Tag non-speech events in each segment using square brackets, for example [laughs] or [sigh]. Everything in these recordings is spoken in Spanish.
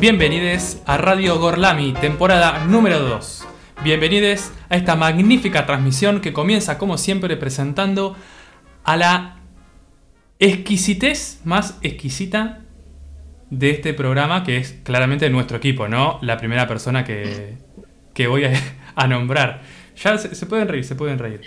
bienvenidos a Radio Gorlami, temporada número 2. Bienvenidos a esta magnífica transmisión que comienza como siempre presentando a la exquisitez más exquisita de este programa que es claramente nuestro equipo, ¿no? La primera persona que, que voy a, nombrar. Ya se, pueden reír, se pueden reír.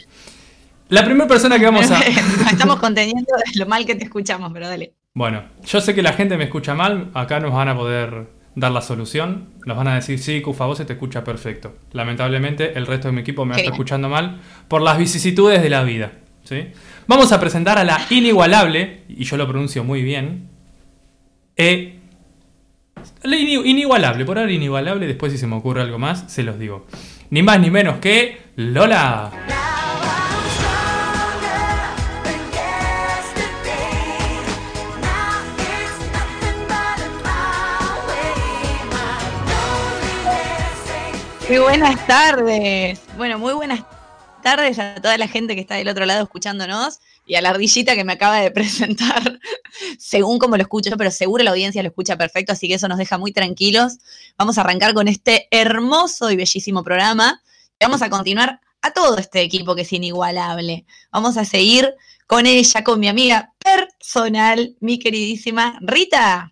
La primera persona que vamos a... [laughs] Estamos conteniendo lo mal que te escuchamos, pero dale. Bueno, yo sé que la gente me escucha mal, acá nos van a poder dar la solución, nos van a decir, sí, Cufa, vos se te escucha perfecto. Lamentablemente, el resto de mi equipo me está escuchando mal por las vicisitudes de la vida. ¿sí? Vamos a presentar a la inigualable, y yo lo pronuncio muy bien, e... La inigualable, por ahora inigualable, después si se me ocurre algo más, se los digo. Ni más ni menos que Lola. Muy buenas tardes. Bueno, muy buenas tardes a toda la gente que está del otro lado escuchándonos y a la ardillita que me acaba de [laughs] presentar, según como lo escucho, pero seguro la audiencia lo escucha perfecto, así que eso nos deja muy tranquilos. Vamos a arrancar con este hermoso y bellísimo programa vamos a continuar a todo este equipo que es inigualable. Vamos a seguir con ella, con mi amiga personal, mi queridísima Rita.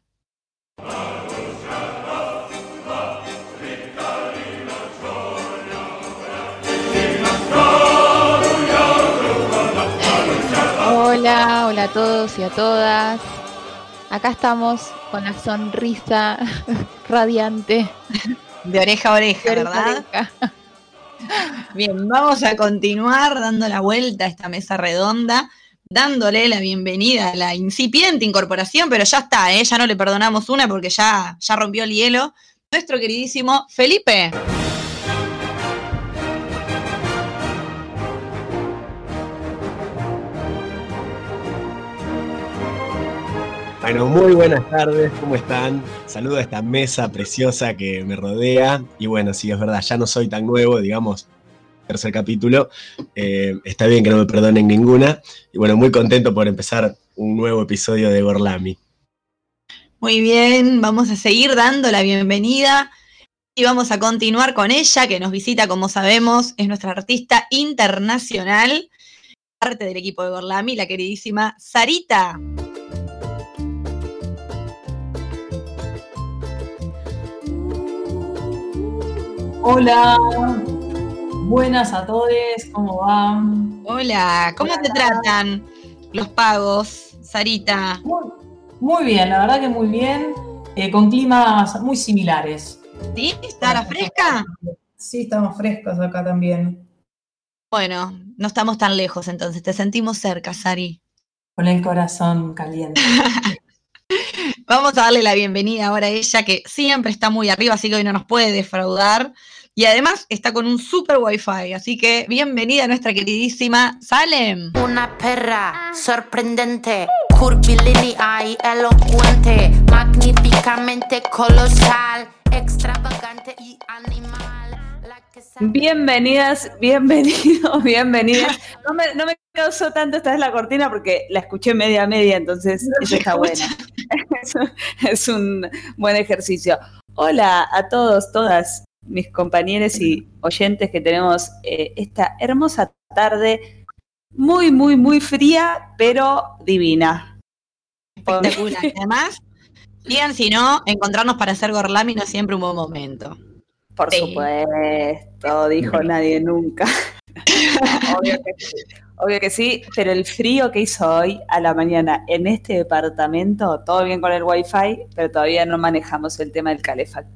Hola, hola a todos y a todas. Acá estamos con la sonrisa [laughs] radiante. De oreja a oreja, ¿verdad? Bien, vamos a continuar dando la vuelta a esta mesa redonda, dándole la bienvenida a la incipiente incorporación, pero ya está, ¿eh? ya no le perdonamos una porque ya, ya rompió el hielo. Nuestro queridísimo Felipe. Bueno, muy buenas tardes, ¿cómo están? Saludo a esta mesa preciosa que me rodea. Y bueno, sí, es verdad, ya no soy tan nuevo, digamos, tercer capítulo. Eh, está bien que no me perdonen ninguna. Y bueno, muy contento por empezar un nuevo episodio de Gorlami. Muy bien, vamos a seguir dando la bienvenida y vamos a continuar con ella, que nos visita, como sabemos, es nuestra artista internacional, parte del equipo de Gorlami, la queridísima Sarita. Hola, buenas a todos, ¿cómo van? Hola, ¿cómo te tratan los pagos, Sarita? Muy, bien, la verdad que muy bien, eh, con climas muy similares. ¿Sí? ¿Está la fresca? Sí, estamos frescos acá también. Bueno, no estamos tan lejos entonces, te sentimos cerca, Sari. Con el corazón caliente. [laughs] Vamos a darle la bienvenida ahora a ella, que siempre está muy arriba, así que hoy no nos puede defraudar. Y además está con un super wifi, así que bienvenida a nuestra queridísima Salem. Una perra sorprendente, curvilínea y elocuente, magníficamente colosal, extravagante y animal. Bienvenidas, bienvenidos, [laughs] bienvenidas. No me, no me causó tanto esta vez la cortina porque la escuché media media, entonces eso está buena. [laughs] es un buen ejercicio. Hola a todos, todas mis compañeros y oyentes que tenemos eh, esta hermosa tarde, muy, muy, muy fría, pero divina. Espectacular. Además, digan si no, encontrarnos para hacer Gorlami no es siempre un buen momento. Por supuesto, dijo nadie nunca. [laughs] obvio, que, sí, pero el frío que hizo hoy a la mañana en este departamento, todo bien con el wifi, pero todavía no manejamos el tema del calefactor.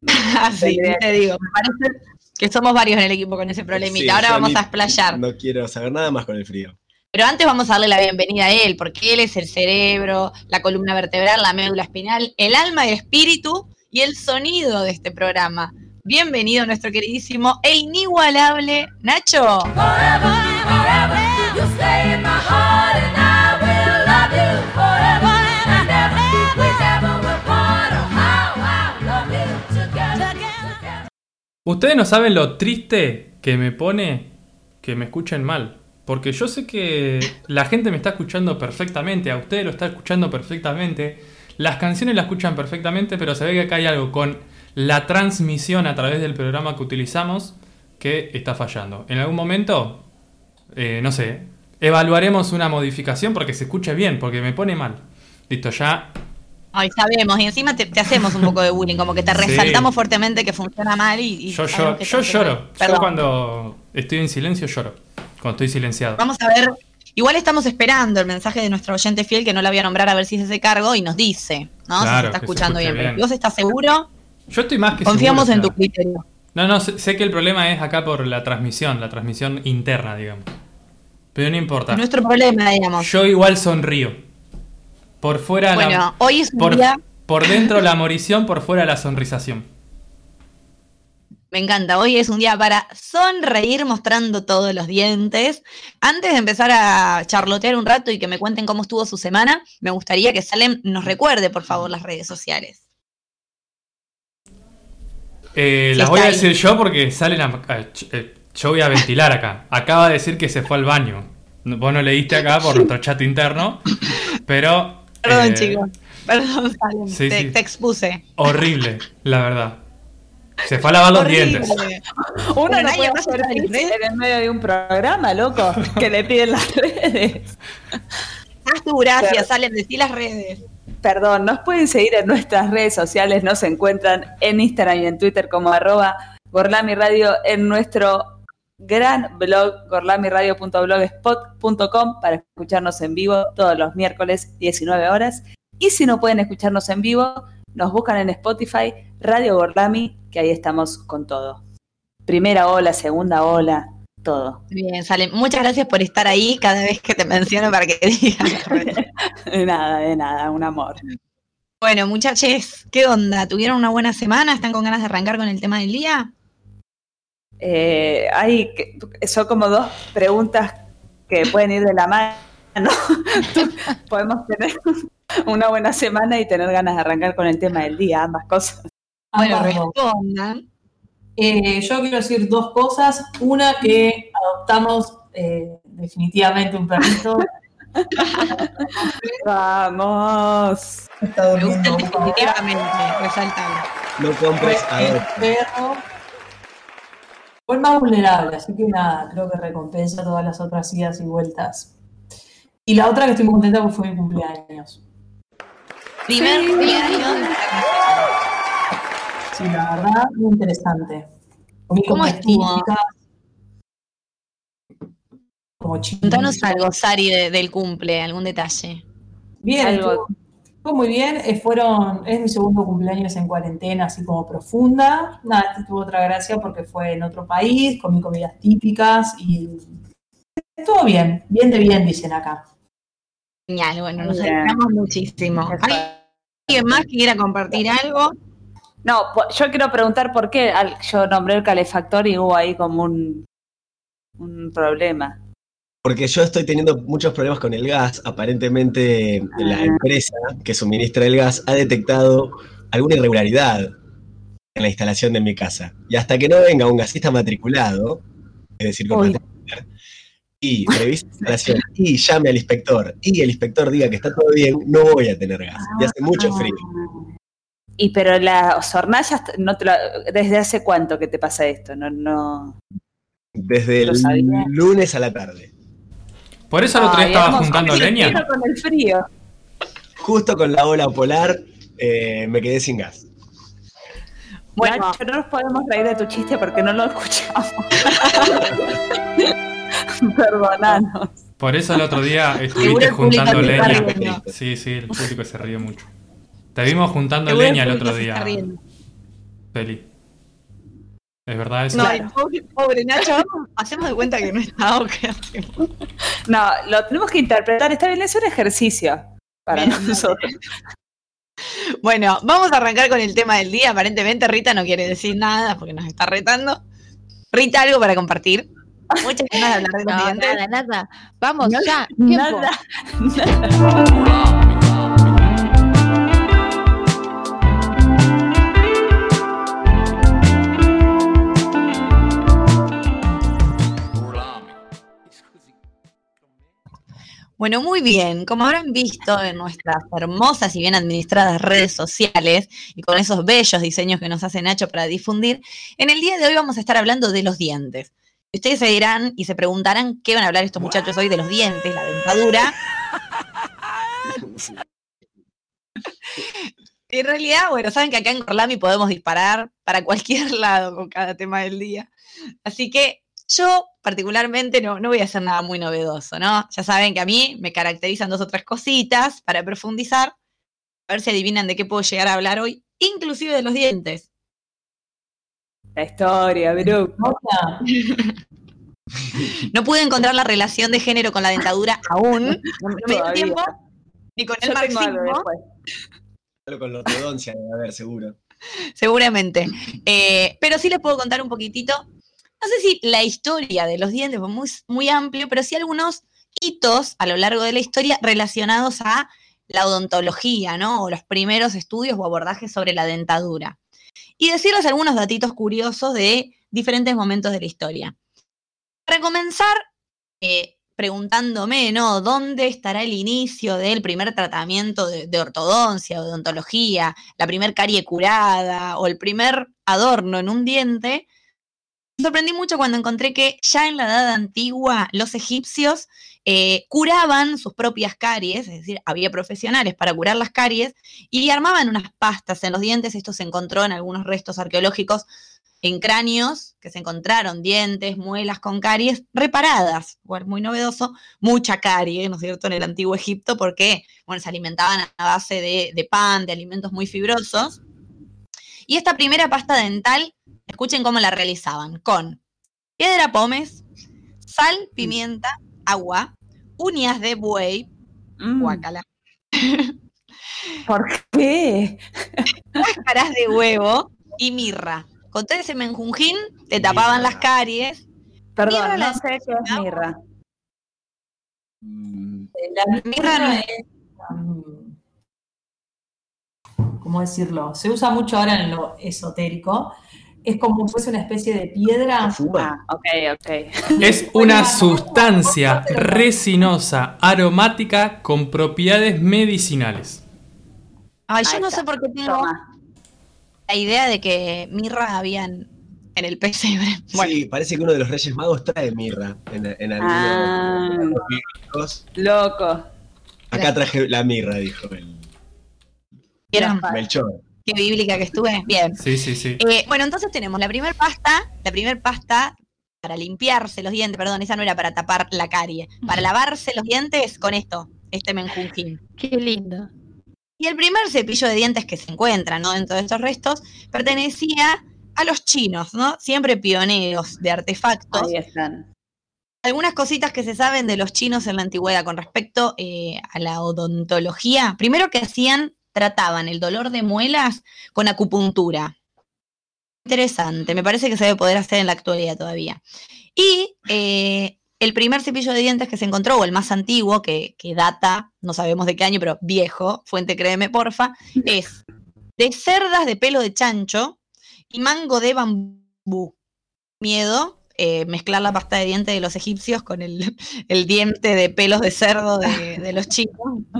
[laughs] Así te digo, me parece que somos varios en el equipo con ese problemita. Ahora vamos a explayar. No quiero saber nada más con el frío. Pero antes vamos a darle la bienvenida a él, porque él es el cerebro, la columna vertebral, la médula espinal, el alma y el espíritu y el sonido de este programa. Bienvenido nuestro queridísimo e inigualable Nacho. Ustedes no saben lo triste que me pone que me escuchen mal. Porque yo sé que la gente me está escuchando perfectamente, a ustedes lo está escuchando perfectamente. Las canciones la escuchan perfectamente, pero se ve que acá hay algo con la transmisión a través del programa que utilizamos que está fallando. En algún momento, eh, no sé, evaluaremos una modificación porque se escuche bien, porque me pone mal. Listo, ya. Ay, sabemos, y encima te, te hacemos un poco de bullying, como que te [laughs] Sí. resaltamos fuertemente que funciona mal y. y Yo, lloro. mal. Yo Perdón. cuando estoy en silencio lloro. Cuando estoy silenciado. Vamos a ver. Igual estamos esperando el mensaje de nuestro oyente fiel que no la voy a nombrar a ver si se hace cargo y nos dice, ¿no? si Claro, se está se escuchando bien. Pero bien. vos estás seguro, Yo estoy más que confiamos seguro, en o sea, tu criterio. No, no, sé, sé que el problema es acá por la transmisión, la transmisión interna, digamos. Pero no importa. Nuestro problema, digamos. Yo igual sonrío. Por fuera bueno, la. hoy es un Por, día. por dentro la morición, por fuera la sonrisación. Me encanta, hoy es un día para sonreír mostrando todos los dientes. Antes de empezar a charlotear un rato y que me cuenten cómo estuvo su semana, me gustaría que Salem nos recuerde, por favor, las redes sociales. Eh, las voy a decir yo porque salen a, eh, Yo voy a ventilar acá. Acaba de decir que se fue al baño. Vos no leíste acá por nuestro chat interno. Pero. Perdón, eh, chicos. Perdón, Salem. sí, te, sí. te expuse. Horrible, la verdad. Se fue a lavar los Horrible. dientes. Uno Pero no puede hacer en medio de un programa, loco, que le piden las redes. Haz tu gracia, Salem, decí las redes. Perdón, nos pueden seguir en nuestras redes sociales, nos encuentran en Instagram y en Twitter como arroba Gorlami Radio, en nuestro gran blog gorlamiradio.blogspot.com para escucharnos en vivo todos los miércoles 19 horas. Y si no pueden escucharnos en vivo, nos buscan en Spotify Radio Gorlami, que ahí estamos con todo. Primera ola, segunda ola, todo. Bien, Salem. Muchas gracias por estar ahí cada vez que te menciono para que [laughs] digas. De nada, de nada, un amor. Bueno, muchachos, ¿qué onda? ¿Tuvieron una buena semana? ¿Están con ganas de arrancar con el tema del día? Eh, hay son como dos preguntas que pueden ir de la mano. [laughs] Podemos tener una buena semana y tener ganas de arrancar con el tema del día, ambas cosas. Bueno, respondan. Eh, yo quiero decir dos cosas. Una, que adoptamos eh, definitivamente un perrito. [laughs] Vamos. Está Me gusta definitivamente, resaltable. No compres a el ver. perro fue más vulnerable, así que nada, creo que recompensa todas las otras idas y vueltas. Y la otra que estoy muy contenta porque fue mi cumpleaños. Primer Sí. cumpleaños. Sí, la verdad, muy interesante. Comí ¿Cómo estuvo? Como. Contanos algo, Sari, de- del cumple, algún detalle. Bien, Algo. estuvo muy bien. eh, fueron, es mi segundo cumpleaños en cuarentena, así como profunda. Nada, este tuvo otra gracia porque fue en otro país, comí comidas típicas y estuvo bien, bien de bien, dicen acá. Genial, bueno, nos alegramos muchísimo. ¿Hay alguien más que quiera compartir algo? No, po- yo quiero preguntar por qué al- yo nombré el calefactor y hubo ahí como un, un problema. Porque yo estoy teniendo muchos problemas con el gas. Aparentemente la Ah. empresa que suministra el gas ha detectado alguna irregularidad en la instalación de mi casa. Y hasta que no venga un gasista matriculado, es decir, con Uy. Y revise la instalación y llame al inspector y el inspector diga que está todo bien, no voy a tener gas. Y hace mucho frío. Y pero las hornallas, no te lo- ¿desde hace cuánto que te pasa esto? No, no. Desde el sabía. lunes a la tarde. Por eso el otro día estaba juntando leña. Con el frío. Justo con la ola polar eh, me quedé sin gas. Bueno. No nos podemos reír de tu chiste porque no lo escuchamos. [laughs] [laughs] Perdonanos. Por eso el otro día estuviste juntando leña. Sí, sí, el público se ríe mucho. Te vimos juntando Seguro leña el otro día. Feli. ¿Es verdad eso? No, pobre, pobre Nacho, hacemos de cuenta que no está o hacemos. No, lo tenemos que interpretar. Está bien, es un ejercicio para Bien, nosotros. Bueno, vamos a arrancar con el tema del día. Aparentemente Rita no quiere decir nada porque nos está retando. Rita, ¿algo para compartir? Muchas ganas de hablar de los No, dientes. nada, nada. Vamos, ya. Tiempo. Nada. Bueno, muy bien. Como habrán visto en nuestras hermosas y bien administradas redes sociales y con esos bellos diseños que nos hace Nacho para difundir, en el día de hoy vamos a estar hablando de los dientes. Ustedes se dirán y se preguntarán qué van a hablar estos muchachos hoy de los dientes, la dentadura. En realidad, bueno, saben que acá en Corlami podemos disparar para cualquier [laughs] lado con cada tema del día. Así que yo particularmente no, no voy a hacer nada muy novedoso, ¿no? Ya saben que a mí me caracterizan dos o tres cositas para profundizar. A ver si adivinan de qué puedo llegar a hablar hoy, inclusive de los dientes. La historia, Bru. No pude encontrar la relación de género con la dentadura aún. [laughs] No me dio tiempo. Ni con el Yo tengo algo marxismo. Solo con la ortodoncia debe haber, seguro. Seguramente. Eh, pero sí les puedo contar un poquitito. No sé si la historia de los dientes fue muy, muy amplio, pero sí algunos hitos a lo largo de la historia relacionados a la odontología, ¿no? O los primeros estudios o abordajes sobre la dentadura. Y decirles algunos datitos curiosos de diferentes momentos de la historia. Para comenzar, eh, preguntándome, ¿no? ¿Dónde estará el inicio del primer tratamiento de, ortodoncia o de odontología, la primer carie curada o el primer adorno en un diente? Me sorprendí mucho cuando encontré que ya en la edad antigua los egipcios eh, curaban sus propias caries, es decir, había profesionales para curar las caries y armaban unas pastas en los dientes. Esto se encontró en algunos restos arqueológicos en cráneos que se encontraron dientes, muelas con caries reparadas. Muy novedoso, mucha carie, ¿no es cierto?, en el antiguo Egipto, porque, bueno, se alimentaban a base de, de pan, de alimentos muy fibrosos. Y esta primera pasta dental, escuchen cómo la realizaban, con piedra pómez, sal, pimienta, agua, uñas de buey, Mm, guacala, ¿Por qué? cáscaras de huevo y mirra. Con todo ese menjunjín te tapaban las caries. Perdón, Mirra no sé qué es mirra. Mm, La Mirra no- es, um, ¿cómo decirlo? Se usa mucho ahora en lo esotérico. Es como si fuese una especie de piedra. fuma. Ah, ok, ok. Es una sustancia resinosa, aromática con propiedades medicinales. Ay, yo no sé por qué tengo Toma. la idea de que mirra había en, el pesebre. Bueno, Sí, parece que uno de los Reyes Magos trae mirra en, en Ah. Loco. Acá traje la mirra, dijo el ¿vieron Melchor. Qué bíblica que estuve? Bien. Sí, sí, sí. Eh, bueno, entonces tenemos la primer pasta, la primer pasta para limpiarse los dientes, perdón, esa no era para tapar la carie, para lavarse los dientes con esto, este menjunjín. Qué lindo. Y el primer cepillo de dientes que se encuentra, ¿no? Dentro de estos restos, pertenecía a los chinos, ¿no? Siempre pioneros de artefactos. Ahí están. Algunas cositas que se saben de los chinos en la antigüedad con respecto eh, a la odontología. Primero que hacían, trataban el dolor de muelas con acupuntura. Interesante, me parece que se debe poder hacer en la actualidad todavía. Y eh, el primer cepillo de dientes que se encontró, o el más antiguo, que, que data, no sabemos de qué año, pero viejo, fuente créeme, porfa, [laughs] es de cerdas de pelo de chancho y mango de bambú. Miedo, eh, mezclar la pasta de dientes de los egipcios con el, [laughs] el diente de pelos de cerdo de, de los chinos.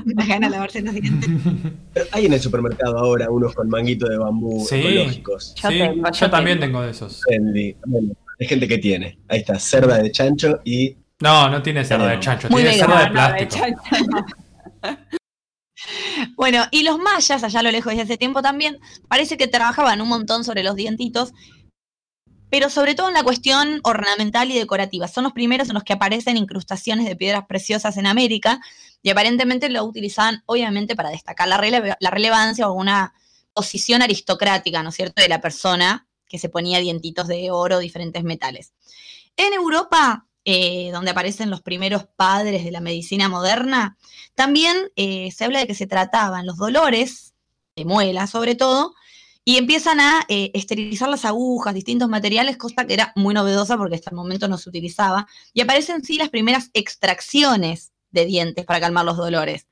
Me [laughs] gana lavarse los dientes. [laughs] Hay en el supermercado ahora unos con manguito de bambú Sí. ecológicos. Yo Sí, tengo, yo yo también tengo. tengo de esos. Bueno, hay gente que tiene. Ahí está, cerda de chancho y No, no tiene cerda de chancho, Muy tiene cerda de de plástico. Bueno, y los mayas, allá a lo lejos desde hace tiempo también, parece que trabajaban un montón sobre los dientitos, pero sobre todo en la cuestión ornamental y decorativa. Son los primeros en los que aparecen incrustaciones de piedras preciosas en América y aparentemente lo utilizaban obviamente para destacar la, rele- la relevancia o alguna posición aristocrática, ¿no es cierto?, de la persona que se ponía dientitos de oro, diferentes metales. En Europa, eh, donde aparecen los primeros padres de la medicina moderna, también eh, se habla de que se trataban los dolores, de muela sobre todo, y empiezan a eh, esterilizar las agujas, distintos materiales, cosa que era muy novedosa porque hasta el momento no se utilizaba. Y aparecen sí las primeras extracciones de dientes para calmar los dolores.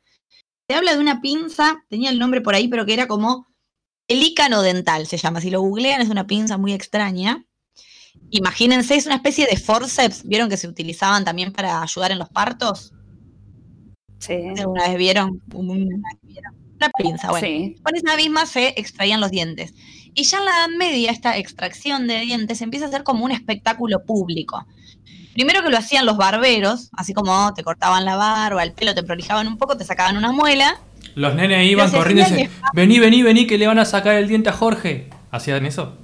Se habla de una pinza, tenía el nombre por ahí, pero que era como el ícano dental, se llama. Si lo googlean, es una pinza muy extraña. Imagínense, es una especie de forceps, ¿vieron que se utilizaban también para ayudar en los partos? Sí. ¿Alguna vez vieron? Una, una pinza, bueno. Sí. Con esa misma se extraían los dientes. Y ya en la Edad Media, esta extracción de dientes empieza a ser como un espectáculo público. Primero que lo hacían los barberos, así como te cortaban la barba, el pelo, te prolijaban un poco, te sacaban una muela. Los nenes iban corriendo y decían, vení, vení, vení, que le van a sacar el diente a Jorge. ¿Hacían eso?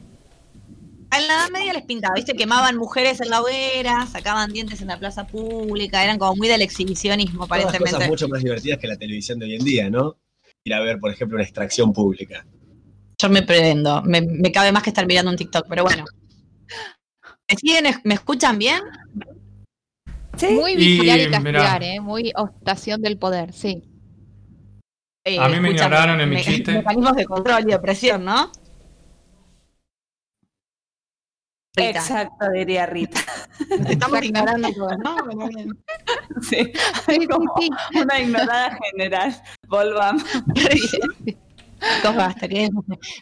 En la Edad Media les pintaba, ¿viste? Quemaban mujeres en la hoguera, sacaban dientes en la plaza pública, eran como muy del exhibicionismo, Todas aparentemente. cosas mucho más divertidas que la televisión de hoy en día, ¿no? Ir a ver, por ejemplo, una extracción pública. Yo me prendo, me, me cabe más que estar mirando un TikTok, pero bueno. ¿Me siguen, me escuchan bien? Sí. Muy Y, vigilar y mirá. castigar, ¿eh? Muy ostentación del poder, sí. Eh, A mí me ignoraron en mi me- chiste. [laughs] Mecanismos de control y de opresión, ¿no? Rita, Exacto, diría Rita. estamos ignorando todos, ¿no? [laughs] Sí. Como una ignorada general. Volvamos. [laughs]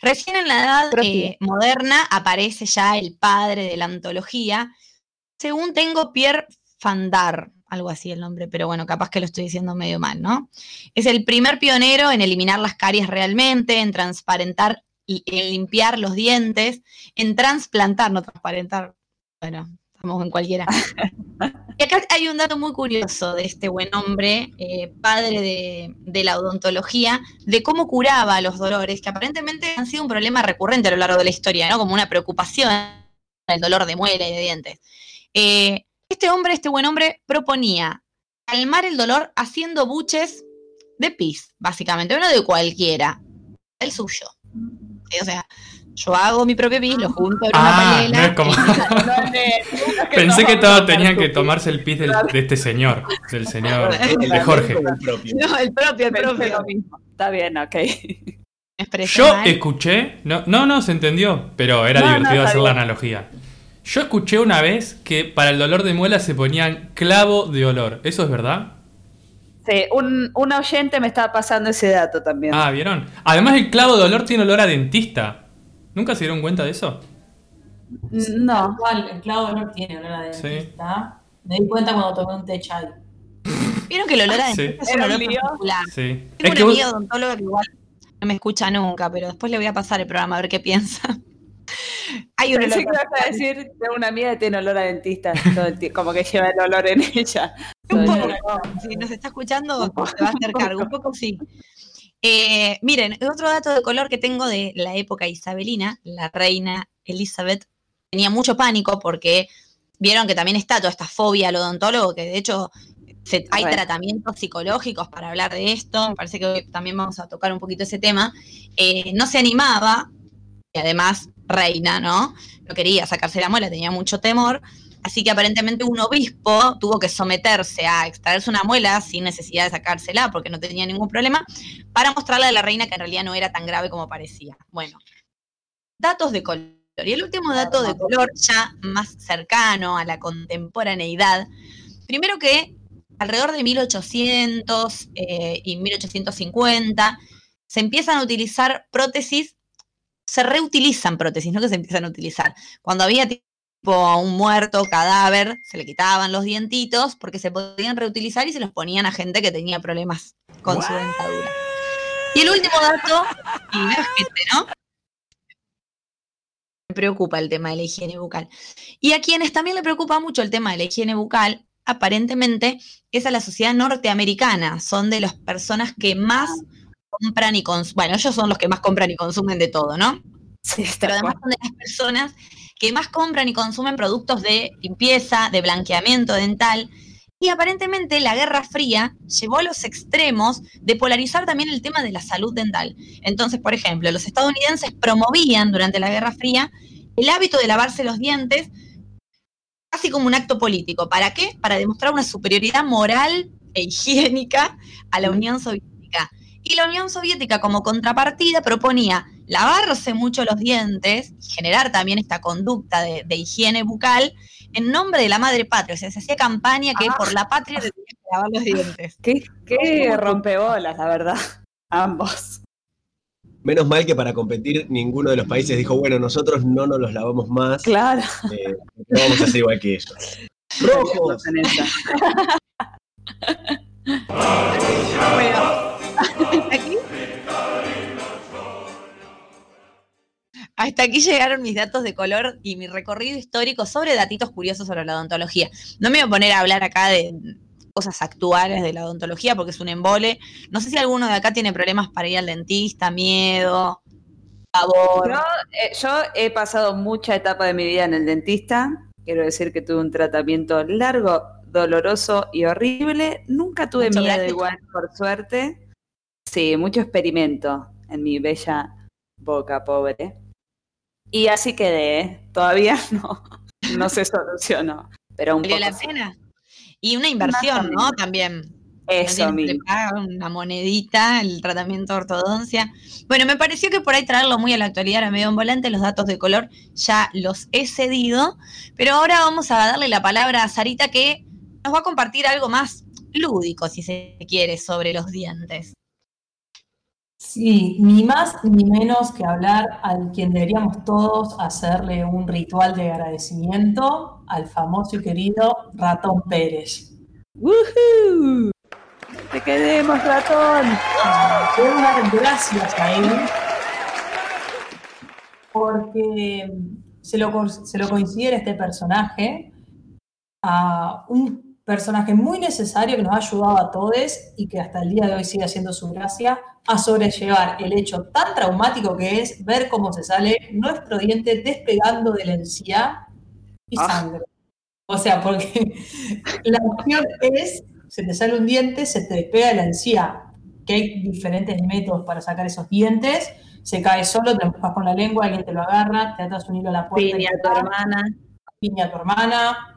Recién en la edad eh, moderna aparece ya el padre de la antología. Según tengo, Pierre Fandar, algo así el nombre, pero bueno, capaz que lo estoy diciendo medio mal, ¿no? Es el primer pionero en eliminar las caries realmente, en transparentar en limpiar los dientes, en trasplantar, no transparentar. Bueno, estamos en cualquiera. [laughs] Y acá hay un dato muy curioso de este buen hombre, eh, padre de, de la odontología, de cómo curaba los dolores, que aparentemente han sido un problema recurrente a lo largo de la historia, ¿no? Como una preocupación, el dolor de muela y de dientes. Eh, este hombre, este buen hombre, proponía calmar el dolor haciendo buches de pis, básicamente, no de cualquiera, el suyo. O sea, yo hago mi propio pis, lo junto en una Ah, no palela. es como... No, [laughs] Pensé que no, todo no, tenían no, que no, tomarse el pis del- de este señor, del señor, El [laughs] de Jorge. como el propio. No, el propio, el propio. lo mismo. Está bien, ok. Yo escuché, no, no, no se entendió, pero era No, no, divertido hacer la analogía. Yo escuché una vez que para el dolor de muela se ponían clavo de olor. ¿Eso es verdad? Sí, un, un oyente me estaba pasando ese dato también. Ah, ¿vieron? Además el clavo de olor tiene olor a dentista. ¿Nunca se dieron cuenta de eso? no. Igual, el clavo de olor tiene olor a Sí. dentista. Me di cuenta cuando tomé un té chai. Vieron que el olor a Sí. dentista es un un olor particular. Sí. Tengo Es una que vos- amiga odontóloga que igual no me escucha nunca, pero después le voy a pasar el programa a ver qué piensa. [laughs] Hay un Pensé olor que ibas a decir, tengo una amiga que tiene olor a dentista, todo el tie- como que lleva el olor en ella. Un poco, si nos está escuchando, se va a hacer cargo, un poco sí. Eh, miren, otro dato de color que tengo de la época isabelina, la reina Elizabeth tenía mucho pánico porque vieron que también está toda esta fobia al odontólogo, que de hecho se- hay tratamientos psicológicos para hablar de esto, me parece que hoy también vamos a tocar un poquito ese tema, Eh, no se animaba, y además reina, ¿no? No quería sacarse la muela, tenía mucho temor, así que aparentemente un obispo tuvo que someterse a extraerse una muela sin necesidad de sacársela porque no tenía ningún problema, para mostrarle a la reina que en realidad no era tan grave como parecía. Bueno, datos de color. Y el último dato de color, ya más cercano a la contemporaneidad, primero que alrededor de 1800 eh, y 1850 se empiezan a utilizar prótesis, se reutilizan prótesis, no que se empiezan a utilizar. Cuando había tipo un muerto, cadáver, se le quitaban los dientitos porque se podían reutilizar y se los ponían a gente que tenía problemas con su dentadura. Y el último dato, y no es gente, ¿no? Me preocupa el tema de la higiene bucal. Y a quienes también le preocupa mucho el tema de la higiene bucal, aparentemente es a la sociedad norteamericana. Son de las personas que más compran y consumen. Bueno, ellos son los que más compran y consumen de todo, ¿no? Sí, está Pero además son de las personas que más compran y consumen productos de limpieza, de blanqueamiento dental. Y aparentemente la Guerra Fría llevó a los extremos de polarizar también el tema de la salud dental. Entonces, por ejemplo, los estadounidenses promovían durante la Guerra Fría el hábito de lavarse los dientes casi como un acto político. ¿Para qué? Para demostrar una superioridad moral e higiénica a la Unión Soviética. Y la Unión Soviética como contrapartida proponía lavarse mucho los dientes y generar también esta conducta de, de higiene bucal en nombre de la madre patria. O sea, se hacía campaña que Ah. por la patria te tenías que lavar los dientes. [laughs] Qué, qué rompebolas, la verdad. [laughs] Ambos. Menos mal que para competir ninguno de los países dijo, bueno, nosotros no nos los lavamos más, Claro. eh, no vamos a hacer igual que ellos. Rojos. En esa. [laughs] Hasta aquí llegaron mis datos de color y mi recorrido histórico sobre datitos curiosos sobre la odontología. No me voy a poner a hablar acá de cosas actuales de la odontología porque es un embole. No sé si alguno de acá tiene problemas para ir al dentista, miedo, favor. Yo, eh, yo he pasado mucha etapa de mi vida en el dentista. Quiero decir que tuve un tratamiento largo, doloroso y horrible. Nunca tuve Mucho miedo igual, por suerte. Sí, mucho experimento en mi bella boca pobre. Y así quedé. ¿eh? Todavía [laughs] no, no se solucionó. Pero un ¿Valió poco la sí. pena? Y una inversión, ¿no? También. Eso mismo. una monedita el tratamiento de ortodoncia. Bueno, me pareció que por ahí traerlo muy a la actualidad era medio en volante, los datos de color ya los he cedido, pero ahora vamos a darle la palabra a Sarita que nos va a compartir algo más lúdico, si se quiere, sobre los dientes. Sí, ni más ni menos que hablar al quien deberíamos todos hacerle un ritual de agradecimiento, al famoso y querido Ratón Pérez. ¡Woohoo! ¡Te quedemos, ratón! Quiero dar gracias a él porque se lo, se lo considera este personaje a un personaje muy necesario que nos ha ayudado a todos y que hasta el día de hoy sigue haciendo su gracia a sobrellevar el hecho tan traumático que es ver cómo se sale nuestro diente despegando de la encía y Ah. sangre. O sea, porque [laughs] la opción es, se te sale un diente, se te despega de la encía, que hay diferentes métodos para sacar esos dientes, se cae solo, te empujas con la lengua, alguien te lo agarra, te atas un hilo a la puerta, y Piña, tu hermana. piña a tu hermana,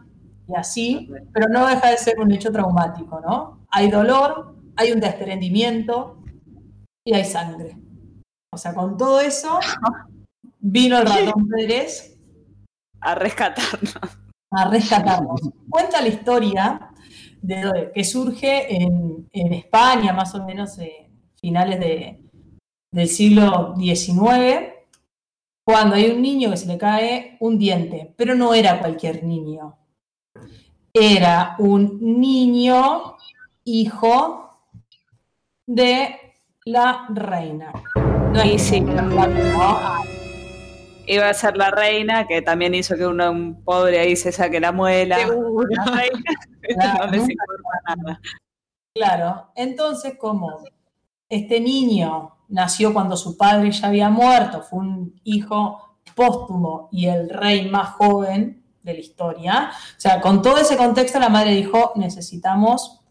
y así, pero no deja de ser un hecho traumático, ¿no? Hay dolor, hay un desprendimiento y hay sangre. O sea, con todo eso, vino el ratón [laughs] Pérez A rescatarnos. a rescatarnos. Cuenta la historia de que surge en, en España, más o menos eh, finales de- del siglo XIX, cuando hay un niño que se le cae un diente, pero no era cualquier niño. Era un niño hijo de la reina. No Y sí. ¿no? Iba a ser la reina, que también hizo que uno, un pobre ahí se saque la muela. La reina [laughs] Claro, no nada. Claro, entonces como este niño nació cuando su padre ya había muerto, fue un hijo póstumo y el rey más joven de la historia, o sea, con todo ese contexto la madre dijo, necesitamos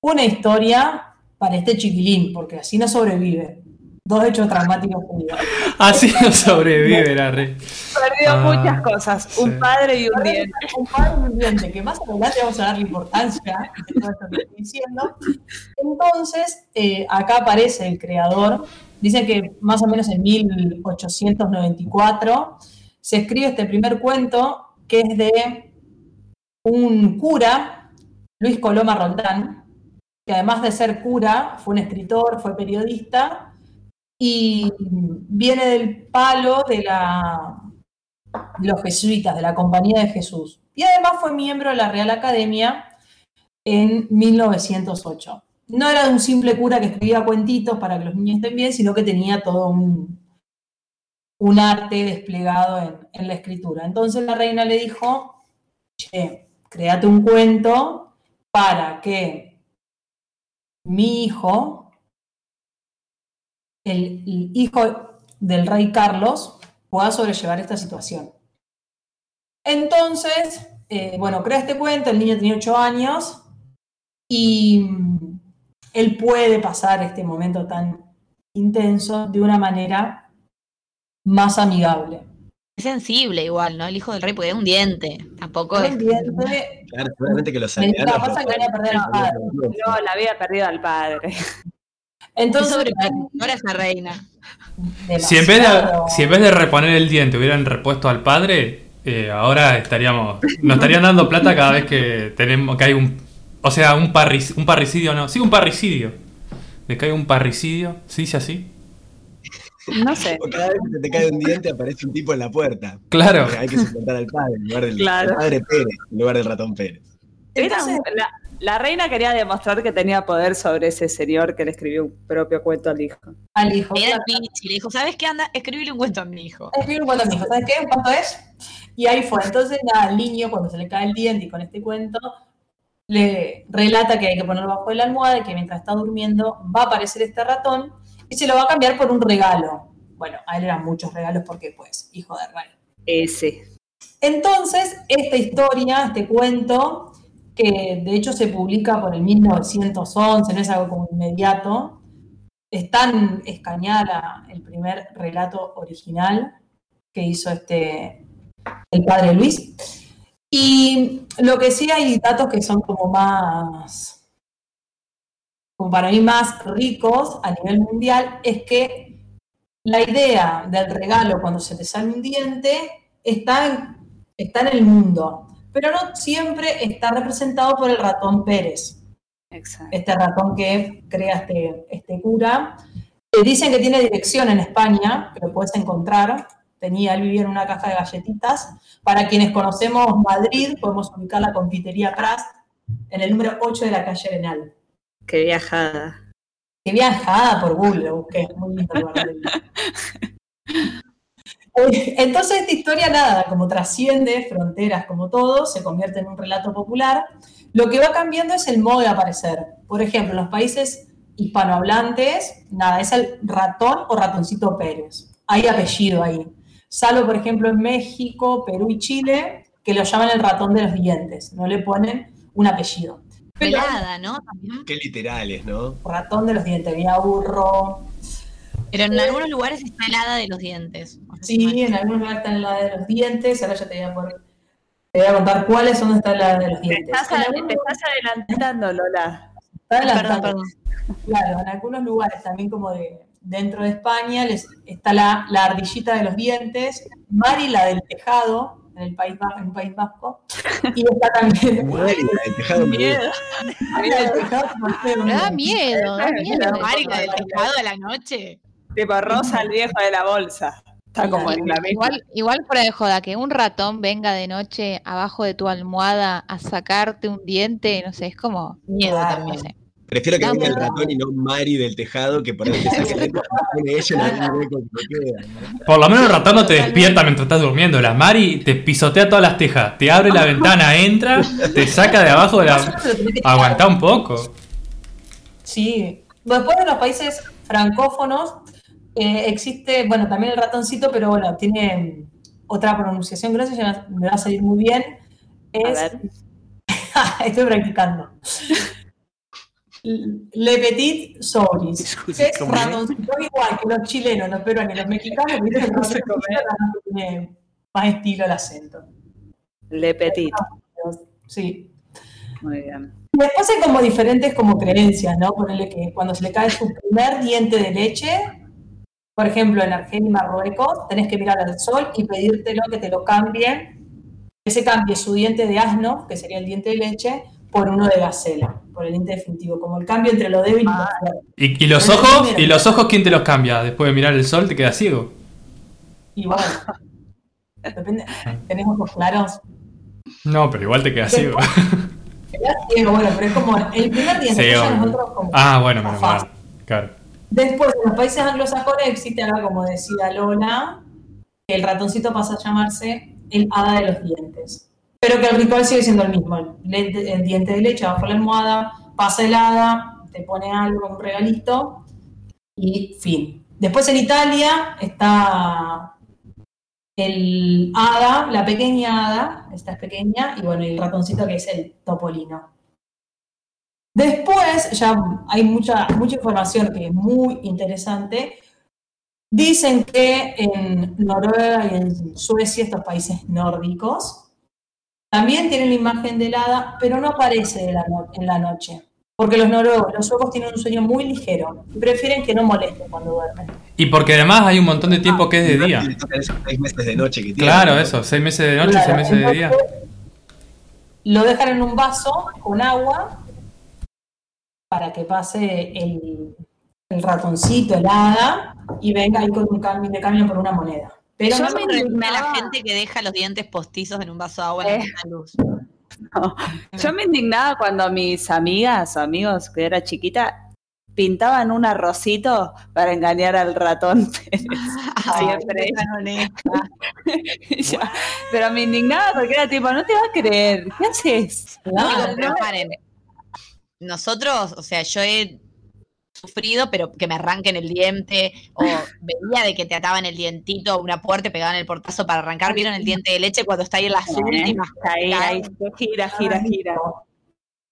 una historia para este chiquilín, porque así no sobrevive. Dos hechos traumáticos. [laughs] Así no sobrevive la red. Perdió Ah, muchas cosas. sí. Un padre y un diente. un padre y un diente, que más adelante vamos a darle importancia de todo esto que estoy diciendo. Entonces, eh, acá aparece el creador. Dicen que más o menos en 1894 se escribe este primer cuento que es de un cura, Luis Coloma Roldán, que además de ser cura, fue un escritor, fue periodista y viene del palo de la los jesuitas, de la Compañía de Jesús. Y además fue miembro de la Real Academia en 1908. No era un simple cura que escribía cuentitos para que los niños estén bien, sino que tenía todo un, un arte desplegado en, la escritura. Entonces la reina le dijo, créate un cuento para que mi hijo, el, el hijo del rey Carlos, pueda sobrellevar esta situación. Entonces, eh, bueno, crea este cuento, el niño tenía 8 años y mm, él puede pasar este momento tan intenso de una manera más amigable. Es sensible igual, ¿no? El hijo del rey porque es un diente. Tampoco es. Un diente, Claro, seguramente que los Me dice, aldeanos. pasa que van a perder al padre. No, la había perdido al padre. Es entonces, sobreprotectora esa reina. Si en, vez de, si en vez de reponer el diente hubieran repuesto al padre, eh, ahora estaríamos. Nos estarían dando plata cada vez que tenemos que hay un. O sea, un, parri- un parricidio, no. Sí, un parricidio. Le cae un parricidio. ¿Sí dice así? No sé. [laughs] O cada vez que se te cae un diente aparece un tipo en la puerta. Claro. Hay que suplantar al padre en lugar del [laughs] Claro. al padre Pérez, en lugar del ratón Pérez. Entonces- un- la, La reina quería demostrar que tenía poder sobre ese señor que le escribió un propio cuento al hijo. Al hijo. Era le dijo, ¿sabes qué? Anda, escribile un cuento a mi hijo. Escribe un cuento a mi hijo, ¿sabes qué? ¿Cuánto es? Y ahí fue. Entonces, nada, el niño, cuando se le cae el diente y con este cuento, le relata que hay que ponerlo bajo de la almohada y que mientras está durmiendo va a aparecer este ratón y se lo va a cambiar por un regalo. Bueno, a él eran muchos regalos porque, pues, hijo de rey. Ese. Entonces, esta historia, este cuento, que de hecho se publica por el 1911, no es algo como inmediato, es tan escañada el primer relato original que hizo este, el padre Luis. Y lo que sí hay datos que son como más, como para mí más ricos a nivel mundial, es que la idea del regalo cuando se te sale un diente está en, está en el mundo, pero no siempre está representado por el ratón Pérez, Exacto. este ratón que crea este, este cura. Eh, dicen que tiene dirección en España, que lo puedes encontrar. Tenía, él vivía en una caja de galletitas. Para quienes conocemos Madrid, podemos ubicar la confitería Pras en el número 8 de la calle Arenal. Qué viajada. Qué viajada por Google, lo busqué. Muy lindo [laughs] Eh, Entonces esta historia, nada, como trasciende fronteras como todo, se convierte en un relato popular. Lo que va cambiando es el modo de aparecer. Por ejemplo, en los países hispanohablantes, nada, es el ratón o ratoncito Pérez. Hay apellido ahí. Salvo, por ejemplo, en México, Perú y Chile, que lo llaman el ratón de los dientes. No le ponen un apellido. Pelada, ¿no? También. Qué literales, ¿no? ratón de los dientes, vía burro, Pero en algunos lugares está helada de los dientes. Sí, en algunos lugares está la de los dientes, ahora ya te voy a, poner- te voy a contar cuáles son está la de los Te dientes. estás, te estás adelantando, Lola. está Perdón, adelantando. perdón. Claro, en algunos lugares también como de dentro de España les, está la, la ardillita de los dientes, Mari la del tejado, en el País, en el país Vasco, y está también [laughs] del tejado la del tejado, [laughs] da miedo, da miedo. Mari, la del tejado a la noche. Tipo Rosa, el viejo de la bolsa. Está como en la. Igual, igual fuera de joda, que un ratón venga de noche abajo de tu almohada a sacarte un diente, no sé, es como Miedo Claro. también. Prefiero que venga el ratón y no Mari del tejado, que por ahí te saque [laughs] el ella que. Por lo menos el ratón no te despierta mientras estás durmiendo. La Mari te pisotea todas las tejas, te abre la ventana, entra, te saca de abajo de la. Aguantá un poco. Sí. Después de los países francófonos eh, existe, bueno, también el ratoncito, pero bueno, tiene mm, otra pronunciación que no sé si me va a salir muy bien. A Es, ver. [laughs] estoy practicando. Le Petit Souris. que es ratoncito igual que los chilenos, los peruanos y los mexicanos, [laughs] ¿viste? El ratoncito tiene más estilo el acento. Le Petit. Sí. Muy bien. Y Después hay como diferentes como creencias, ¿no? Ponerle que cuando se le cae su primer diente de leche, por ejemplo, en Argelia y Marruecos, tenés que mirar al sol y pedírtelo que te lo cambien, que se cambie su diente de asno, que sería el diente de leche, por uno de gacela, por el diente definitivo, como el cambio entre lo débil y lo fuerte. ¿Y, y los ojos? ¿Y los ojos quién te los cambia? Después de mirar el sol te quedas ciego. Bueno, depende, tenés ojos claros. No, pero igual te quedas ciego. Quedás ciego, bueno, pero es como el primer diente, Sí, nosotros como Ah, bueno, menos mal. Claro. Después, en los países anglosajones existe ahora, como decía Lola, que el ratoncito pasa a llamarse el hada de los dientes. Pero que el ritual sigue siendo el mismo. El, diente de leche bajo la almohada, pasa el hada, te pone algo, un regalito, y fin. Después en Italia está el hada, la pequeña hada, esta es pequeña, y bueno, el ratoncito que es el topolino. Después, ya hay mucha, mucha información que es muy interesante. Dicen que en Noruega y en Suecia, estos países nórdicos, también tienen la imagen del hada, pero no aparece de la no- en la noche. Porque los noruegos, los suecos tienen un sueño muy ligero y prefieren que no moleste cuando duermen. Y porque además hay un montón de tiempo que es de día. Seis meses de noche que tiene. Claro, ¿no? eso, seis meses de noche, Claro, seis meses de día. Lo dejan en un vaso con agua para que pase el, el ratoncito, el hada, y venga ahí con un cambio, le cambian por una moneda. Pero Yo no me Me recuerda a la indignaba. gente que deja los dientes postizos en un vaso de agua en Eh. la luz. [laughs] Yo me indignaba cuando mis amigas o amigos, que era chiquita, pintaban un arrocito para engañar al ratón. [laughs] [laughs] Siempre. Pero me indignaba porque era tipo, no te va a creer, ¿qué haces? Chicos, pero paren. Nosotros, o sea, yo he sufrido, pero que me arranquen el diente, o [laughs] veía de que te ataban el dientito a una puerta y pegaban el portazo para arrancar. ¿Vieron el diente de leche cuando está ahí en las últimas? Ahí, ahí, gira, gira, gira.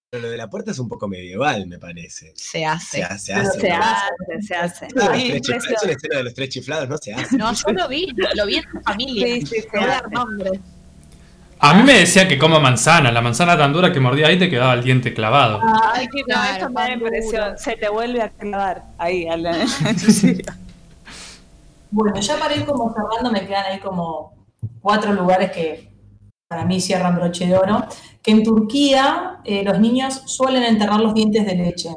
Pero lo de la puerta es un poco medieval, me parece. Se hace. Se hace, se hace. se hace. Es una escena de los tres chiflados, no se hace. No, yo lo vi, lo vi en mi [laughs] familia. Sí, sí, se a. A mí me decía que coma manzana, la manzana tan dura que mordía ahí te quedaba el diente clavado. Ay, que no, Claro, eso me impresión. Se te vuelve a clavar ahí. al- [laughs] Sí. Bueno, ya para ir como cerrando, me quedan ahí como cuatro lugares que para mí cierran broche de oro. Que en Turquía eh, los niños suelen enterrar los dientes de leche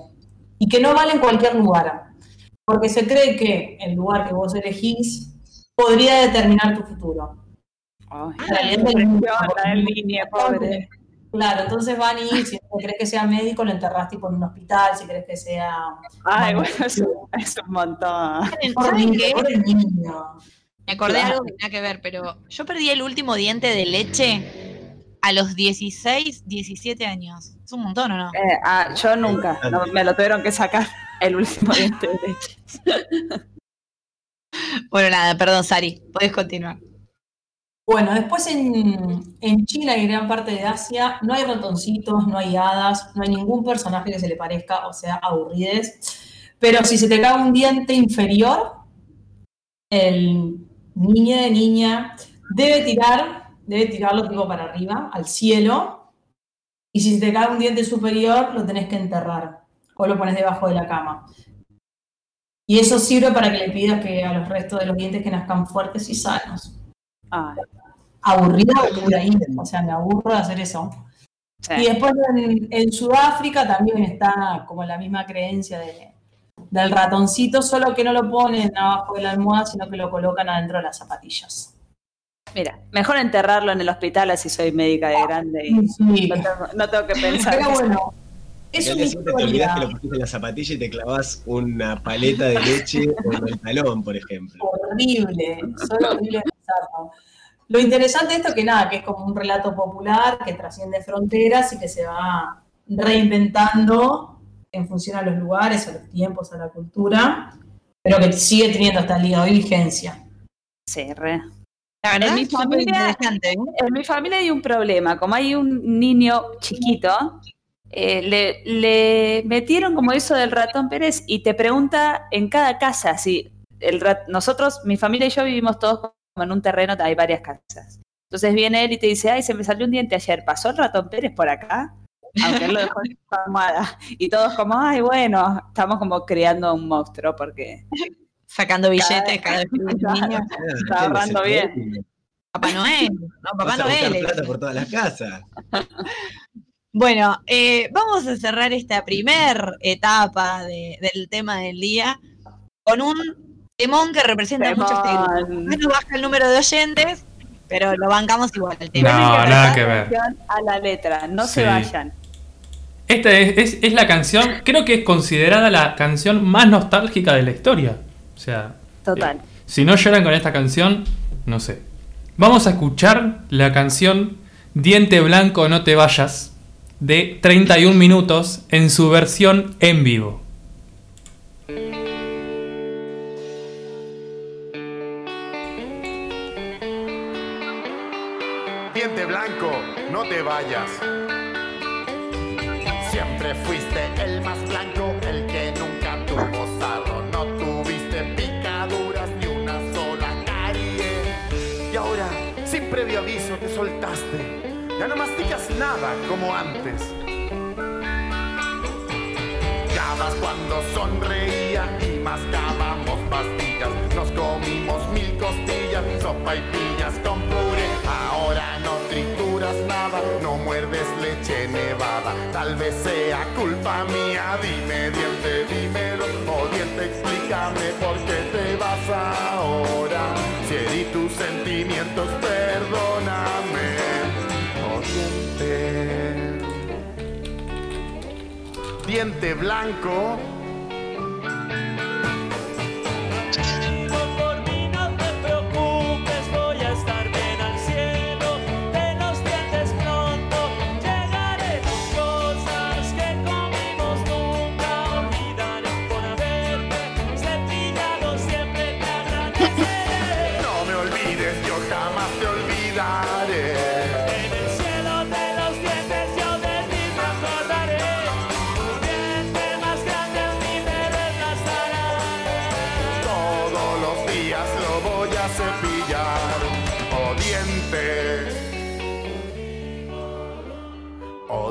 y que no vale en cualquier lugar, porque se cree que el lugar que vos elegís podría determinar tu futuro. Ay, La qué lente del impresión, niño, la del niño, pobre. Claro, entonces van y si querés que sea médico, lo enterrás tipo en un hospital, si querés que sea. Ay, bueno, es un, es un montón. Me acordé de Claro. algo que nada que ver, pero yo perdí el último diente de leche a los 16, 17 años. Es un montón, ¿o no? Eh, ah, yo nunca, no, me lo tuvieron que sacar el último diente de leche. [laughs] Bueno, nada, perdón, Sari, podés continuar. Bueno, después en, en China y gran parte de Asia no hay ratoncitos, no hay hadas, no hay ningún personaje que se le parezca, o sea, aburrides. Pero si se te cae un diente inferior, el niño de niña debe tirar, debe tirarlo tipo para arriba, al cielo. Y si se te cae un diente superior, lo tenés que enterrar o lo pones debajo de la cama. Y eso sirve para que le pidas que a los restos de los dientes que nazcan fuertes y sanos aburrida por ahí, o sea, me aburro de hacer eso. sí. Y después en, en Sudáfrica también está como la misma creencia de- del ratoncito, solo que no lo ponen abajo de la almohada, sino que lo colocan adentro de las zapatillas. Mira, mejor enterrarlo en el hospital así soy médica de grande y Sí. no tengo, no tengo que [laughs] pensar. Pero bueno, es una te olvidás que lo pusiste en la zapatilla y te clavas una paleta de leche en el talón, por ejemplo. horrible, solo horrible pensarlo. Lo interesante de esto que nada, que es como un relato popular que trasciende fronteras y que se va reinventando en función a los lugares, a los tiempos, a la cultura, pero que sigue teniendo hasta el día de hoy vigencia. Sí, re. La verdad, En mi es familia- interesante. ¿eh? En mi familia hay un problema. Como hay un niño chiquito, eh, le, le metieron como eso del ratón Pérez y te pregunta en cada casa si el rat- nosotros, mi familia y yo vivimos todos como en un terreno, hay varias casas. Entonces viene él y te dice, ay, se me salió un diente ayer, ¿pasó el ratón Pérez por acá? Aunque él lo dejó en su almohada. Y todos como, ay, bueno, estamos como creando un monstruo porque Sacando billetes Cada- cada vez que. [laughs] Está ahorrando bien. Papá Noel. No, [laughs] Papá Vas a buscar Noel. plata por todas las casas. Bueno, eh, vamos a cerrar esta primer etapa de- del tema del día con un temón que representa. Temón. No nos baja el número de oyentes, pero lo bancamos igual el tema. No, que nada que ver. A la letra, no Sí. se vayan. Esta es, es- es la canción, creo que es considerada la canción más nostálgica de la historia. O sea, Total. eh, si no lloran con esta canción, no sé. Vamos a escuchar la canción Diente Blanco No Te Vayas de 31 minutos en su versión en vivo. Vayas. Siempre fuiste el más blanco, el que nunca tuvo sarro. No tuviste picaduras ni una sola carie. Y ahora, sin previo aviso, te soltaste. Ya no masticas nada como antes. Llamas cuando sonreía y mascábamos pastillas. Nos comimos mil costillas, sopa y piñas con no muerdes leche nevada. Tal vez sea culpa mía, dime diente, dímelo, o diente, explícame por qué te vas ahora. Si herí tus sentimientos, perdóname, o diente. Diente blanco.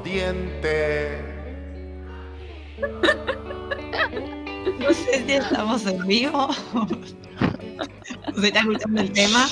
[laughs] No sé si estamos en vivo. [laughs] ¿Se está escuchando el tema?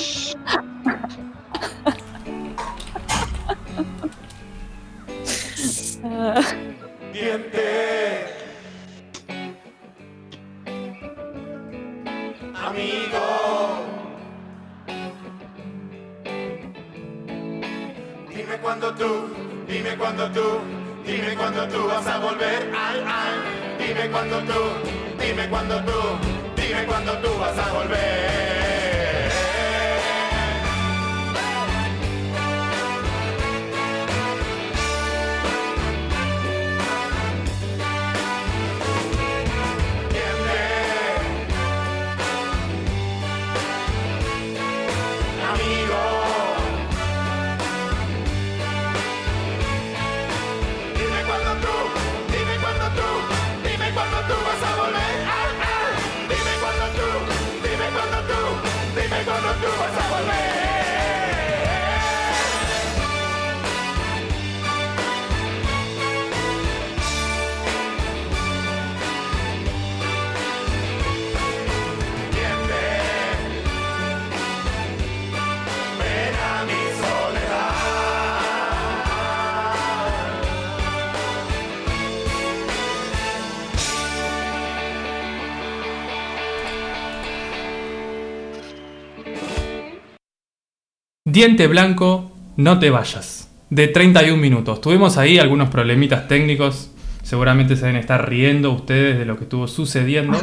Diente blanco, no te vayas. De 31 minutos. Tuvimos ahí algunos problemitas técnicos. Seguramente se deben estar riendo ustedes de lo que estuvo sucediendo.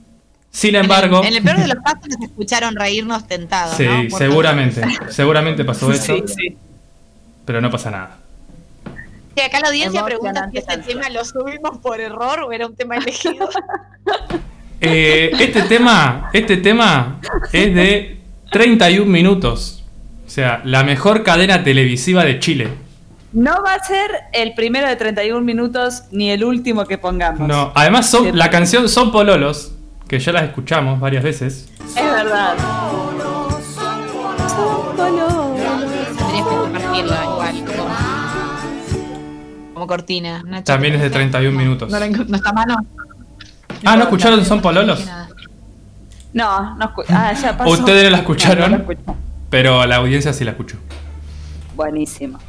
[laughs] Sin embargo, En el peor de los casos nos escucharon reírnos tentados. sí, seguramente, seguramente pasó eso, Sí, sí. pero no pasa nada. Sí, acá la audiencia pregunta si este tema lo subimos por error o era un tema elegido. [laughs] Eh, este tema, este tema es de 31 minutos. O sea, la mejor cadena televisiva de Chile. No va a ser el primero de 31 minutos ni el último que pongamos. No, además son, la canción Son Pololos, que ya las escuchamos varias veces. Es verdad. Tendrías que compartirla igual. Como, como cortina. También es de 31 minutos. No, no está mano. Ah, ¿no escucharon Son Pololos? No, no escu- ah, ya pasó. Ustedes no la escucharon. No, no la escuché. Pero la audiencia sí la escuchó. Buenísimo.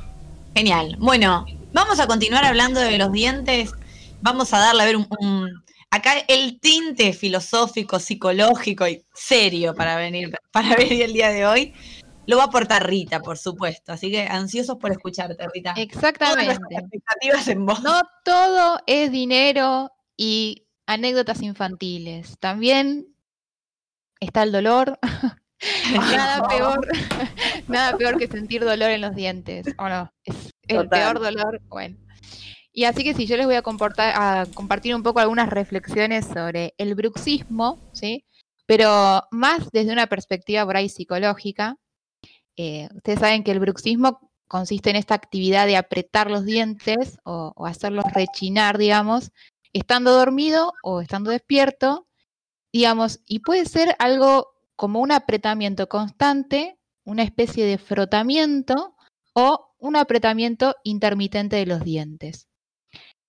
Genial. Bueno, vamos a continuar hablando de los dientes. Vamos a darle a ver un, un- acá el tinte filosófico, psicológico y serio para venir para venir el día de hoy. Lo va a aportar Rita, por supuesto. Así que ansiosos por escucharte, Rita. Todas Exactamente. expectativas en vos. No todo es dinero y anécdotas infantiles. También está el dolor. [laughs] [laughs] nada [laughs] peor, [laughs] nada peor que sentir dolor en los dientes. ¿O no? Es el Total. peor dolor. Bueno. Y así que sí, yo les voy a, a compartir un poco algunas reflexiones sobre el bruxismo, ¿sí? Pero más desde una perspectiva por ahí psicológica. Eh, ustedes saben que el bruxismo consiste en esta actividad de apretar los dientes o, o hacerlos rechinar, digamos, estando dormido o estando despierto, digamos, y puede ser algo como un apretamiento constante, una especie de frotamiento o un apretamiento intermitente de los dientes.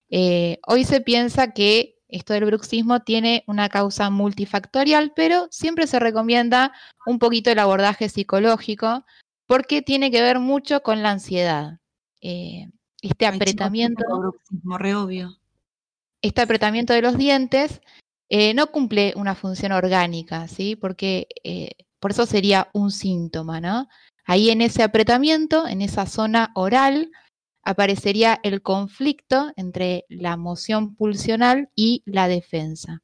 Eh, hoy se piensa que esto del bruxismo tiene una causa multifactorial, pero siempre se recomienda un poquito el abordaje psicológico porque tiene que ver mucho con la ansiedad. Eh, este Ay, apretamiento bruxismo, re obvio. este apretamiento de los dientes eh, no cumple una función orgánica, ¿sí? Porque eh, por eso sería un síntoma, ¿no? Ahí en ese apretamiento, en esa zona oral, aparecería el conflicto entre la moción pulsional y la defensa.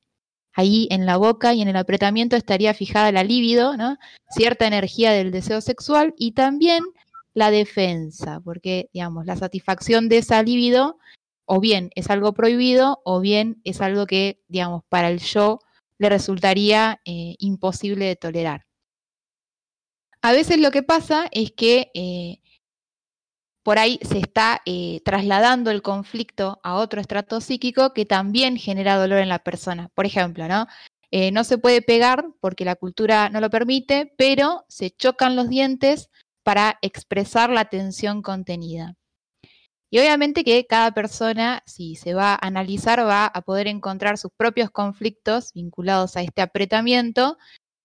Ahí en la boca y en el apretamiento estaría fijada la libido, ¿no? cierta energía del deseo sexual y también la defensa, porque digamos, la satisfacción de esa libido o bien es algo prohibido o bien es algo que, digamos, para el yo le resultaría eh, imposible de tolerar. A veces lo que pasa es que eh, por ahí se está eh, trasladando el conflicto a otro estrato psíquico que también genera dolor en la persona. Por ejemplo, ¿no? No se puede pegar porque la cultura no lo permite, pero se chocan los dientes para expresar la tensión contenida. Y obviamente que cada persona, si se va a analizar, va a poder encontrar sus propios conflictos vinculados a este apretamiento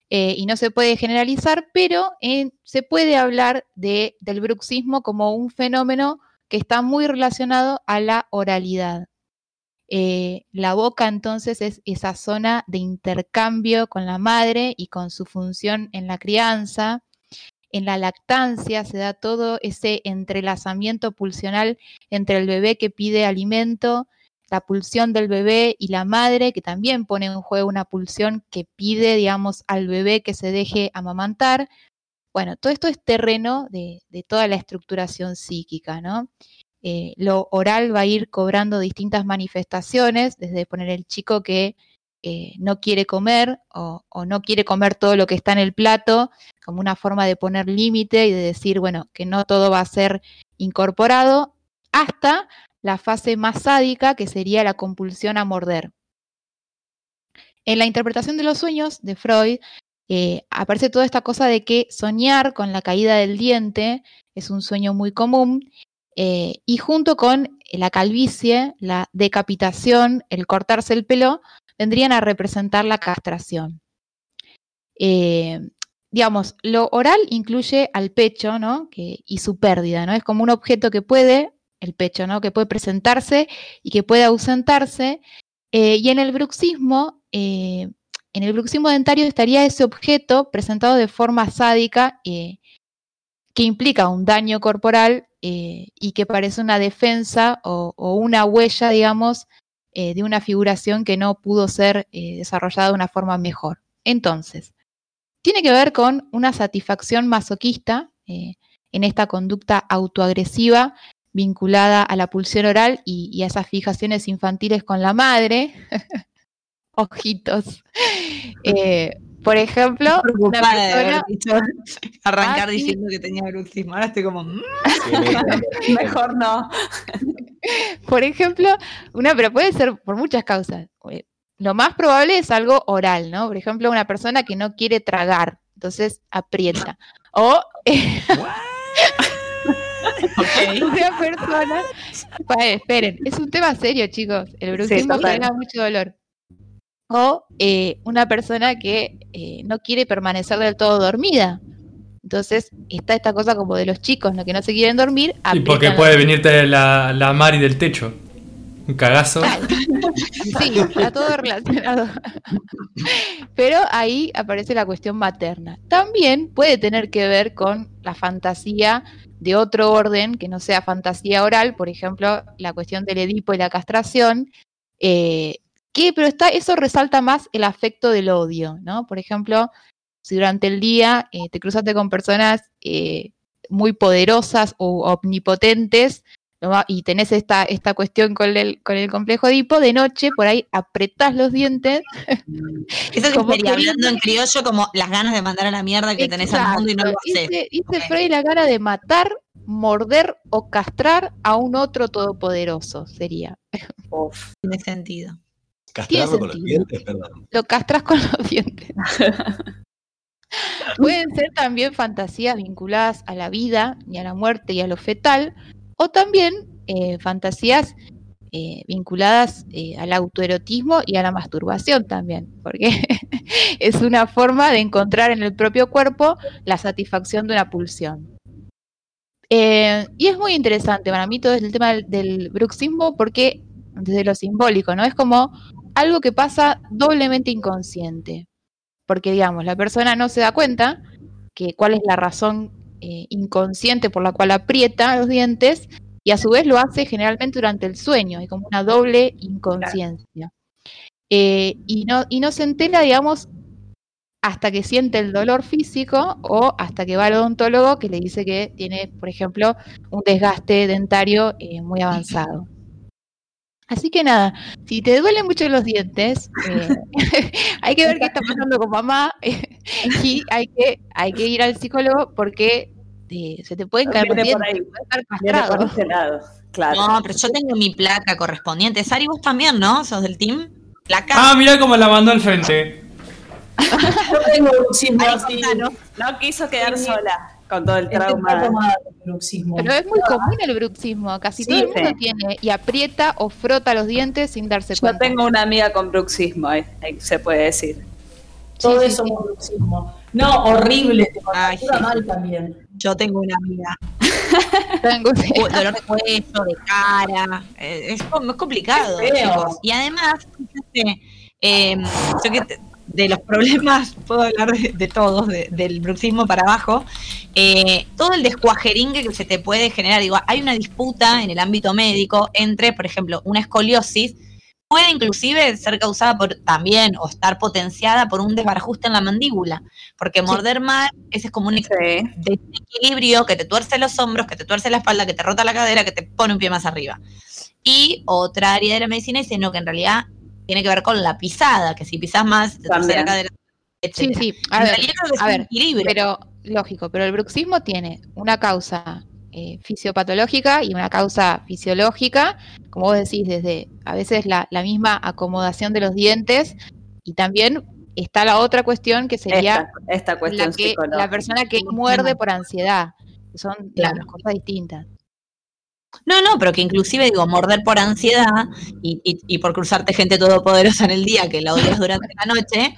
eh, y no se puede generalizar, pero eh, se puede hablar de, del bruxismo como un fenómeno que está muy relacionado a la oralidad. Eh, la boca entonces es esa zona de intercambio con la madre y con su función en la crianza. En la lactancia se da todo ese entrelazamiento pulsional entre el bebé que pide alimento la pulsión del bebé y la madre, que también pone en juego una pulsión que pide, digamos, al bebé que se deje amamantar. Bueno, todo esto es terreno de, toda la estructuración psíquica, ¿no? Eh, lo oral va a ir cobrando distintas manifestaciones, desde poner el chico que eh, no quiere comer o, no quiere comer todo lo que está en el plato, como una forma de poner límite y de decir, bueno, que no todo va a ser incorporado, hasta la fase más sádica, que sería la compulsión a morder. En la interpretación de los sueños de Freud, eh, aparece toda esta cosa de que soñar con la caída del diente es un sueño muy común, eh, y junto con la calvicie, la decapitación, el cortarse el pelo, vendrían a representar la castración. Eh, digamos, lo oral incluye al pecho, ¿no? Y su pérdida, ¿no? Es como un objeto que puede el pecho, ¿no? Que puede presentarse y que puede ausentarse. Eh, y en el bruxismo, eh, en el bruxismo dentario estaría ese objeto presentado de forma sádica que implica un daño corporal y que parece una defensa o una huella, digamos, de una figuración que no pudo ser desarrollada de una forma mejor. Entonces, tiene que ver con una satisfacción masoquista en esta conducta autoagresiva vinculada a la pulsión oral y, y a esas fijaciones infantiles con la madre. [laughs] Ojitos. Eh, por ejemplo, una persona... [laughs] arrancar ah, diciendo que tenía bruxismo. Ahora estoy como. Mm". [laughs] Mejor no. Por ejemplo, una, pero puede ser por muchas causas. Eh, lo más probable es algo oral, ¿no? Por ejemplo, una persona que no quiere tragar, entonces aprieta. O. [laughs] Okay. [laughs] Una persona. esperen, es un tema serio, chicos. El bruxismo sí, genera mucho dolor. O eh, una persona que eh, no quiere permanecer del todo dormida. Entonces está esta cosa como de los chicos, ¿no? que no se quieren dormir. Y porque puede venirte la, la Mari del techo. Un cagazo. [laughs] Sí, está todo relacionado. Pero ahí aparece la cuestión materna. También puede tener que ver con la fantasía de otro orden que no sea fantasía oral, por ejemplo, la cuestión del Edipo y la castración, eh, que, pero está, eso resalta más el afecto del odio, ¿no? Por ejemplo, si durante el día eh, te cruzaste con personas eh, muy poderosas o omnipotentes, y tenés esta, esta cuestión con el, con el complejo Edipo, de noche por ahí apretás los dientes. [laughs] Eso como sería hablando en criollo como las ganas de mandar a la mierda que tenés al mundo y no lo haces. Dice, dice Freud la gana de matar, morder o castrar a un otro todopoderoso, sería. Uf, tiene sentido. Castrarlo con los dientes, perdón. Lo castras [laughs] con los dientes. Pueden ser también fantasías vinculadas a la vida y a la muerte y a lo fetal, o también eh, fantasías eh, vinculadas eh, al autoerotismo y a la masturbación también, porque [laughs] es una forma de encontrar en el propio cuerpo la satisfacción de una pulsión. y es muy interesante para mí todo el tema del, del, bruxismo porque desde lo simbólico, ¿no? Es como algo que pasa doblemente inconsciente, porque digamos, la persona no se da cuenta que cuál es la razón eh, inconsciente por la cual aprieta los dientes y a su vez lo hace generalmente durante el sueño, hay como una doble inconsciencia. Eh, y, no, y no se entera, digamos, hasta que siente el dolor físico o hasta que va al odontólogo que le dice que tiene, por ejemplo, un desgaste dentario eh, muy avanzado. Así que nada, si te duelen mucho los dientes, eh, [laughs] hay que ver qué está pasando con mamá [laughs] y hay que, hay que ir al psicólogo porque se te pueden caer los dientes, ahí. puedes estar Viene por castrado. ese lado, claro. No, pero yo tengo mi placa correspondiente. Sari, vos también, ¿no? ¿Sos del team? Placa. Ah, mirá cómo la mandó al frente. [laughs] Yo tengo así. contanos. No quiso quedar sola con todo el trauma. de bruxismo. Pero es muy común el bruxismo, casi Sí, todo el mundo sí. tiene y aprieta o frota los dientes sin darse Yo cuenta. tengo una amiga con bruxismo, eh, eh, se puede decir. Sí, somos sí. bruxismo. No, horrible, te Ay, mal también. Yo tengo una amiga. Tengo- Cu- Dolor de cuello, de cara. eh, Es, es complicado. Y además, fíjate, eh, yo que de los problemas, puedo hablar de, de todos, de- del bruxismo para abajo, eh, todo el descuajeringue que se te puede generar. Digo, hay una disputa en el ámbito médico entre, por ejemplo, una escoliosis puede inclusive ser causada por también o estar potenciada por un desbarajuste en la mandíbula, porque morder mal ese es como un desequilibrio que te tuerce los hombros, que te tuerce la espalda, que te rota la cadera, que te pone un pie más arriba. Y otra área de la medicina dice no, que en realidad tiene que ver con la pisada, que si pisas más, te la cadera, Sí, etc. sí, a En ver, realidad es a ver, equilibrio. pero lógico, pero el bruxismo tiene una causa eh, fisiopatológica y una causa fisiológica, como vos decís, desde a veces la, la misma acomodación de los dientes y también está la otra cuestión que sería Esta, esta cuestión la, que, psicológica. la persona que muerde por ansiedad, que son Claro. digamos, cosas distintas. No, no, pero que inclusive digo, morder por ansiedad y, y- y por cruzarte gente todopoderosa en el día que la odias durante la noche,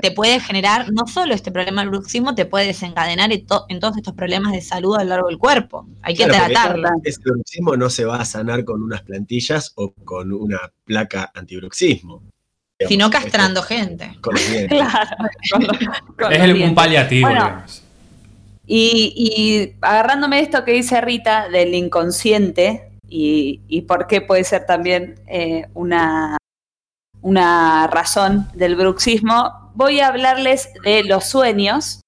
te puede generar no solo este problema del bruxismo, te puede desencadenar en, to- en todos estos problemas de salud a lo largo del cuerpo. Hay que Claro, porque tratarlo. Ese bruxismo no se va a sanar con unas plantillas o con una placa antibruxismo. Sino esto- castrando gente. Con los. [laughs] Claro. con los- con Es los el, un paliativo, Bueno, digamos. Y, y agarrándome esto que dice Rita del inconsciente y, y por qué puede ser también eh, una, una razón del bruxismo, voy a hablarles de los sueños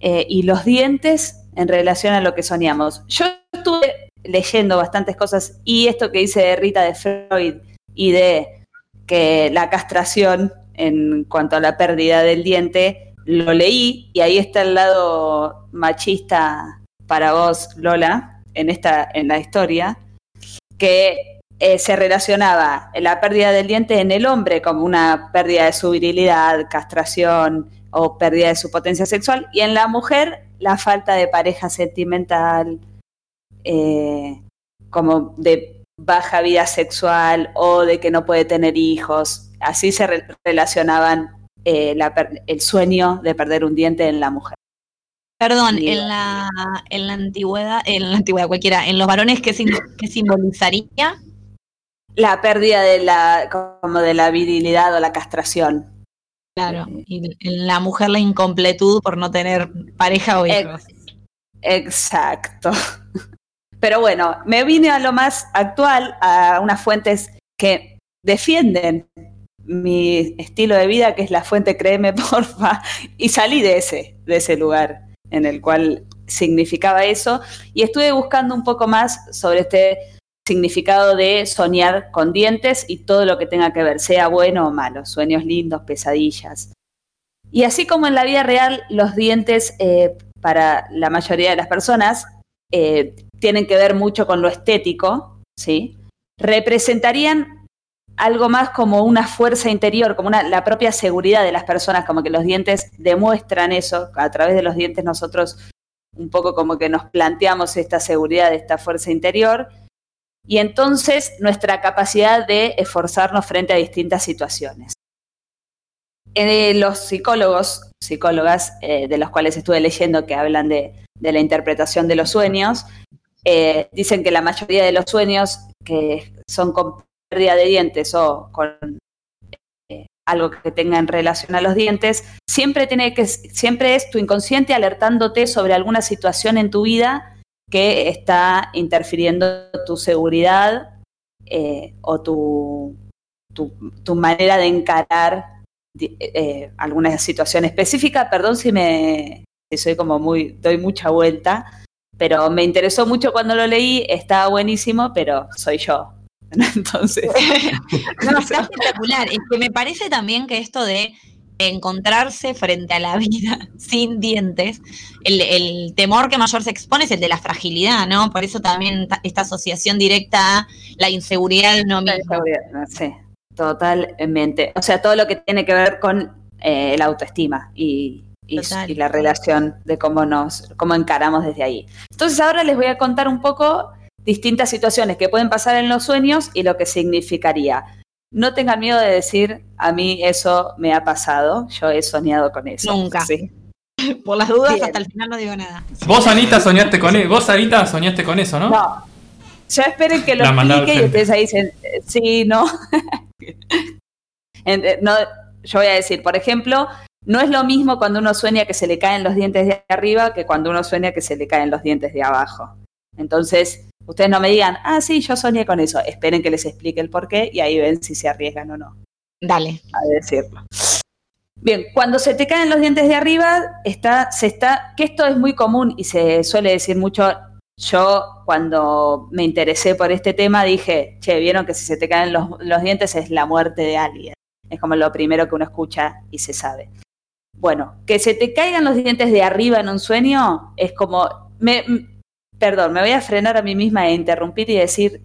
eh, y los dientes en relación a lo que soñamos. Yo estuve leyendo bastantes cosas y esto que dice Rita de Freud y de que la castración en cuanto a la pérdida del diente, lo leí y ahí está el lado machista para vos, Lola, en esta, en la historia, que eh, se relacionaba la pérdida del diente en el hombre como una pérdida de su virilidad, castración o pérdida de su potencia sexual, y en la mujer la falta de pareja sentimental, eh, como de baja vida sexual o de que no puede tener hijos. Así se re- relacionaban eh, la el sueño de perder un diente en la mujer. Perdón, en la, en la antigüedad, en la antigüedad cualquiera, en los varones, ¿qué, sim- qué simbolizaría? La pérdida de la, como de la virilidad o la castración. Claro, y en la mujer la incompletud por no tener pareja o hijos. Exacto. [laughs] Pero bueno, me vine a lo más actual, a unas fuentes que defienden mi estilo de vida, que es la fuente Créeme [laughs] Porfa, y salí de ese, de ese lugar en el cual significaba eso, y estuve buscando un poco más sobre este significado de soñar con dientes y todo lo que tenga que ver, sea bueno o malo, sueños lindos, pesadillas. Y así como en la vida real, los dientes eh, para la mayoría de las personas eh, tienen que ver mucho con lo estético, ¿sí? Representarían algo más como una fuerza interior, como la propia seguridad de las personas, como que los dientes demuestran eso, a través de los dientes nosotros un poco como que nos planteamos esta seguridad, esta fuerza interior, y entonces nuestra capacidad de esforzarnos frente a distintas situaciones. Eh, los psicólogos, psicólogas eh, de los cuales estuve leyendo que hablan de, la interpretación de los sueños, eh, dicen que la mayoría de los sueños que son pérdida de dientes o con eh, algo que tenga en relación a los dientes, siempre tiene que siempre es tu inconsciente alertándote sobre alguna situación en tu vida que está interfiriendo tu seguridad eh, o tu, tu, manera de encarar eh, alguna situación específica. Perdón si me soy como muy, doy mucha vuelta, pero me interesó mucho cuando lo leí, estaba buenísimo, pero soy yo. [laughs] Entonces, [laughs] No, está [laughs] espectacular. Es que me parece también que esto de encontrarse frente a la vida sin dientes, el, el temor que mayor se expone es el de la fragilidad, ¿no? Por eso también ta- esta asociación directa a la inseguridad de uno La mismo. sí, totalmente. O sea, todo lo que tiene que ver con eh, la autoestima y, y la relación de cómo nos, cómo encaramos desde ahí. Entonces ahora les voy a contar un poco distintas situaciones que pueden pasar en los sueños y lo que significaría. No tengan miedo de decir, a mí eso me ha pasado, yo he soñado con eso. Nunca. Sí. [laughs] Por las dudas, Bien. hasta el final no digo nada. Vos, Anita, soñaste con eso. Vos, Anita, soñaste con eso, ¿no? No. Ya esperen que lo explique y ustedes ahí dicen, sí, no. [laughs] No. Yo voy a decir, por ejemplo, no es lo mismo cuando uno sueña que se le caen los dientes de arriba que cuando uno sueña que se le caen los dientes de abajo. Entonces, ustedes no me digan, ah, sí, yo soñé con eso. Esperen que les explique el por qué y ahí ven si se arriesgan o no Dale. a decirlo. Bien, cuando se te caen los dientes de arriba, está, se está, que esto es muy común y se suele decir mucho. Yo, cuando me interesé por este tema, dije, che, vieron que si se te caen los, los dientes es la muerte de alguien. Es como lo primero que uno escucha y se sabe. Bueno, que se te caigan los dientes de arriba en un sueño es como. Me, perdón, me voy a frenar a mí misma e interrumpir y decir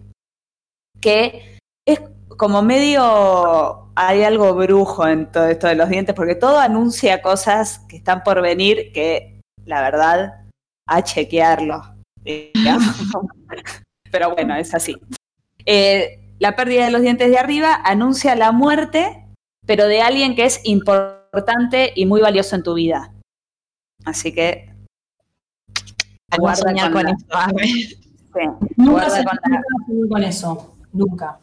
que es como medio hay algo brujo en todo esto de los dientes, porque todo anuncia cosas que están por venir que, la verdad, a chequearlo. [laughs] Pero bueno, es así. Eh, la pérdida de los dientes de arriba anuncia la muerte, pero de alguien que es importante y muy valioso en tu vida. Así que no soñar con la- sí, Nunca se con la- con eso. Nunca.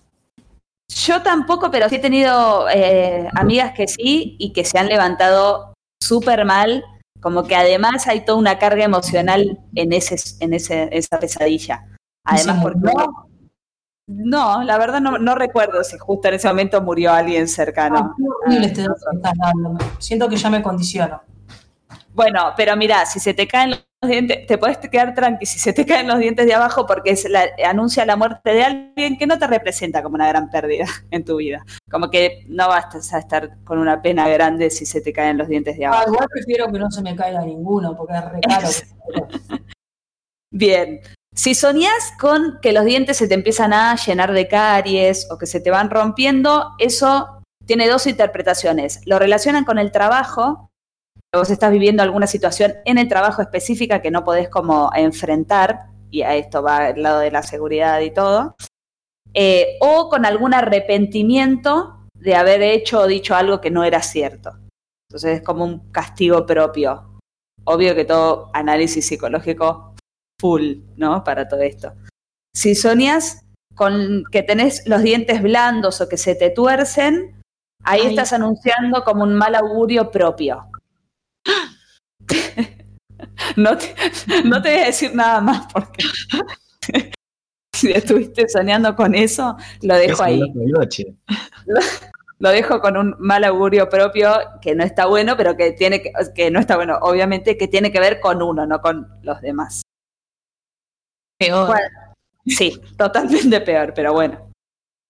Yo tampoco, pero sí he tenido eh, amigas que sí y que se han levantado súper mal, como que además hay toda una carga emocional en ese, en ese, esa pesadilla. ¿Y se Además, porque uno- no, la verdad no, no recuerdo si justo en ese momento murió alguien Ah, cercano. horrible este. Siento que ya me condiciono. Bueno, pero mira, si se te caen los dientes, te puedes quedar tranqui si se te caen los dientes de abajo porque es la- anuncia la muerte de alguien que no te representa como una gran pérdida [laughs] en tu vida. Como que no vas a estar con una pena grande si se te caen los dientes de Ah, abajo. igual prefiero que no se me caiga ninguno porque es re caro. [laughs] Bien. Si soñás con que los dientes se te empiezan a llenar de caries o que se te van rompiendo, eso tiene dos interpretaciones. Lo relacionan con el trabajo, vos estás viviendo alguna situación en el trabajo específica que no podés como enfrentar, y a esto va el lado de la seguridad y todo, eh, o con algún arrepentimiento de haber hecho o dicho algo que no era cierto. Entonces es como un castigo propio. Obvio que todo análisis psicológico full, ¿no? Para todo esto. Si soñas con que tenés los dientes blandos o que se te tuercen, ahí Ay. estás anunciando como un mal augurio propio. [laughs] no, te, no te voy a decir nada más porque [laughs] si estuviste soñando con eso, lo dejo ahí. noche. Lo dejo con un mal augurio propio que no está bueno, pero que tiene que, que no está bueno, obviamente que tiene que ver con uno, no con los demás. Peor. Bueno, sí, totalmente peor, pero bueno,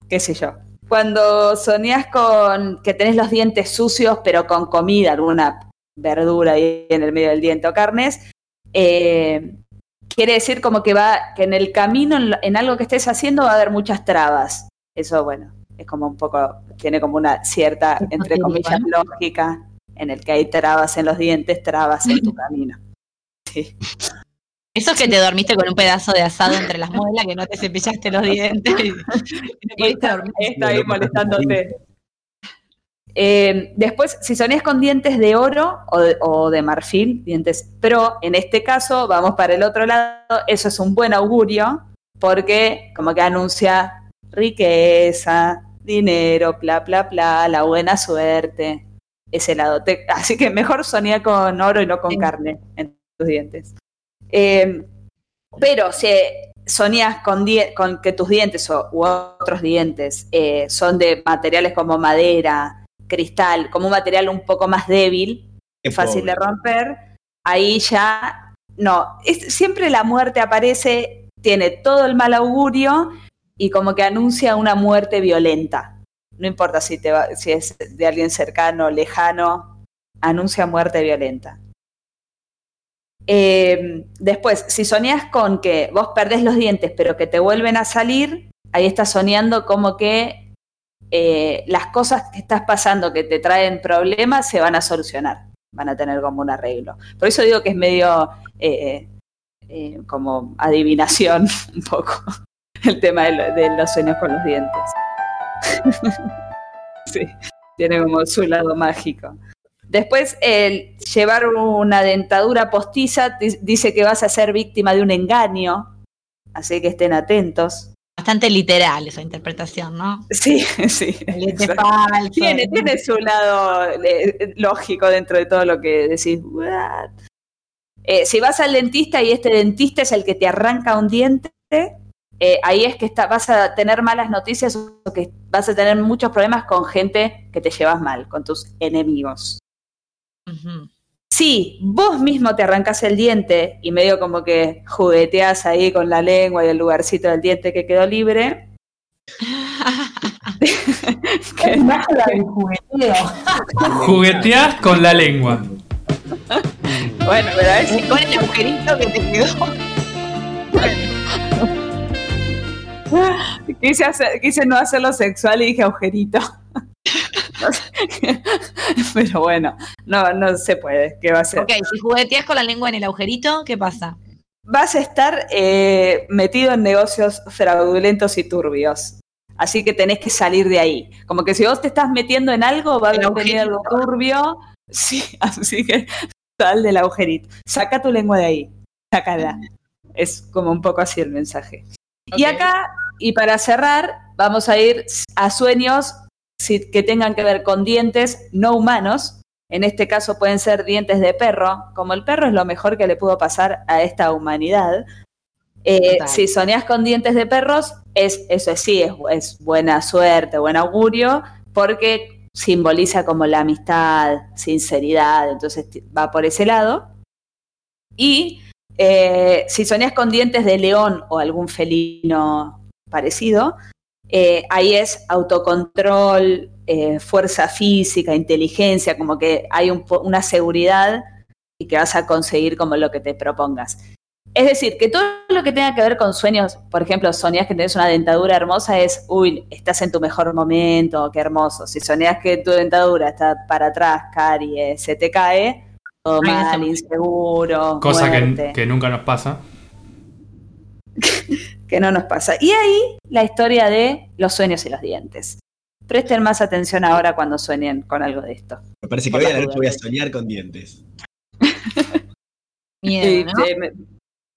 qué sé yo. Cuando soñás con que tenés los dientes sucios, pero con comida, alguna verdura ahí en el medio del diente o carnes, eh, quiere decir como que va, que en el camino, en, algo que estés haciendo, va a haber muchas trabas. Eso, bueno, es como un poco, tiene como una cierta, entre comillas, lógica, en el que hay trabas en los dientes, trabas en tu [laughs] camino. Sí. Eso es que te dormiste con un pedazo de asado entre las muelas, que no te cepillaste los dientes. [laughs] y- y no Y pudiste está, dormir. está ahí molestándote. Eh, después, si soñás con dientes de oro o de, o de marfil, dientes pro, en este caso, vamos para el otro lado, eso es un buen augurio, porque como que anuncia riqueza, dinero, bla, bla, bla, la buena suerte, ese lado. Te- así que mejor soñar con oro y no con Sí. carne en tus dientes. Eh, Pero si soñás con que tus dientes o, u otros dientes eh, son de materiales como madera, cristal, como un material un poco más débil, Qué fácil pobre. de romper, ahí ya no. Es, siempre la muerte aparece, tiene todo el mal augurio y como que anuncia una muerte violenta. No importa si, te va- si es de alguien cercano, lejano, anuncia muerte violenta. Eh, después, si soñás con que vos perdés los dientes pero que te vuelven a salir, ahí estás soñando como que eh, las cosas que estás pasando que te traen problemas se van a solucionar, van a tener como un arreglo. Por eso digo que es medio eh, eh, como adivinación [laughs] un poco el tema de, lo- de los sueños con los dientes. [laughs] sí, tiene como su lado mágico. Después, el llevar una dentadura postiza di- dice que vas a ser víctima de un engaño, así que estén atentos. Bastante literal esa interpretación, ¿no? Sí, [laughs] sí. Falso. Tiene, tiene su lado eh, lógico dentro de todo lo que decís. "What?". Eh, si vas al dentista y este dentista es el que te arranca un diente, eh, ahí es que está, vas a tener malas noticias o que vas a tener muchos problemas con gente que te llevas mal, con tus enemigos. Ujú. Si vos mismo te arrancas el diente y medio como que jugueteas ahí con la lengua y el lugarcito del diente que quedó libre, ¿Qué mezcla de jugueteo? Jugueteás con la lengua. bueno, pero a ver si con el agujerito que te quedó. Quise, hacer- quise no hacerlo sexual y dije agujerito. [laughs] Pero bueno, no, no se puede. ¿Qué va a ser? Ok, si jugueteas con la lengua en el agujerito, ¿qué pasa? Vas a estar eh, metido en negocios fraudulentos y turbios. Así que tenés que salir de ahí. Como que si vos te estás metiendo en algo, va a venir algo turbio. [laughs] Sí, así que sal del agujerito. Saca tu lengua de ahí. Sácala. Es como un poco así el mensaje. Y acá, y para cerrar, vamos a ir a sueños que tengan que ver con dientes no humanos. En este caso pueden ser dientes de perro. Como el perro es lo mejor que le pudo pasar a esta humanidad. Eh, si soñás con dientes de perros, es, eso sí, es, es buena suerte, buen augurio, porque simboliza como la amistad, sinceridad, entonces va por ese lado. Y eh, si soñás con dientes de león o algún felino parecido, eh, ahí es autocontrol, eh, fuerza física, inteligencia, como que hay un una seguridad y que vas a conseguir como lo que te propongas. Es decir, que todo lo que tenga que ver con sueños, por ejemplo, soñás que tenés una dentadura hermosa, es, uy, estás en tu mejor momento, qué hermoso. Si soñás que tu dentadura está para atrás, caries, se te cae, todo Ay, mal, inseguro, Cosa que, que nunca nos pasa. [laughs] que no nos pasa. Y ahí la historia de los sueños y los dientes. Presten más atención ahora cuando sueñen con algo de esto. Me parece que Por hoy a las la noche voy a soñar con dientes. [laughs] Miedo, Y, ¿no? me-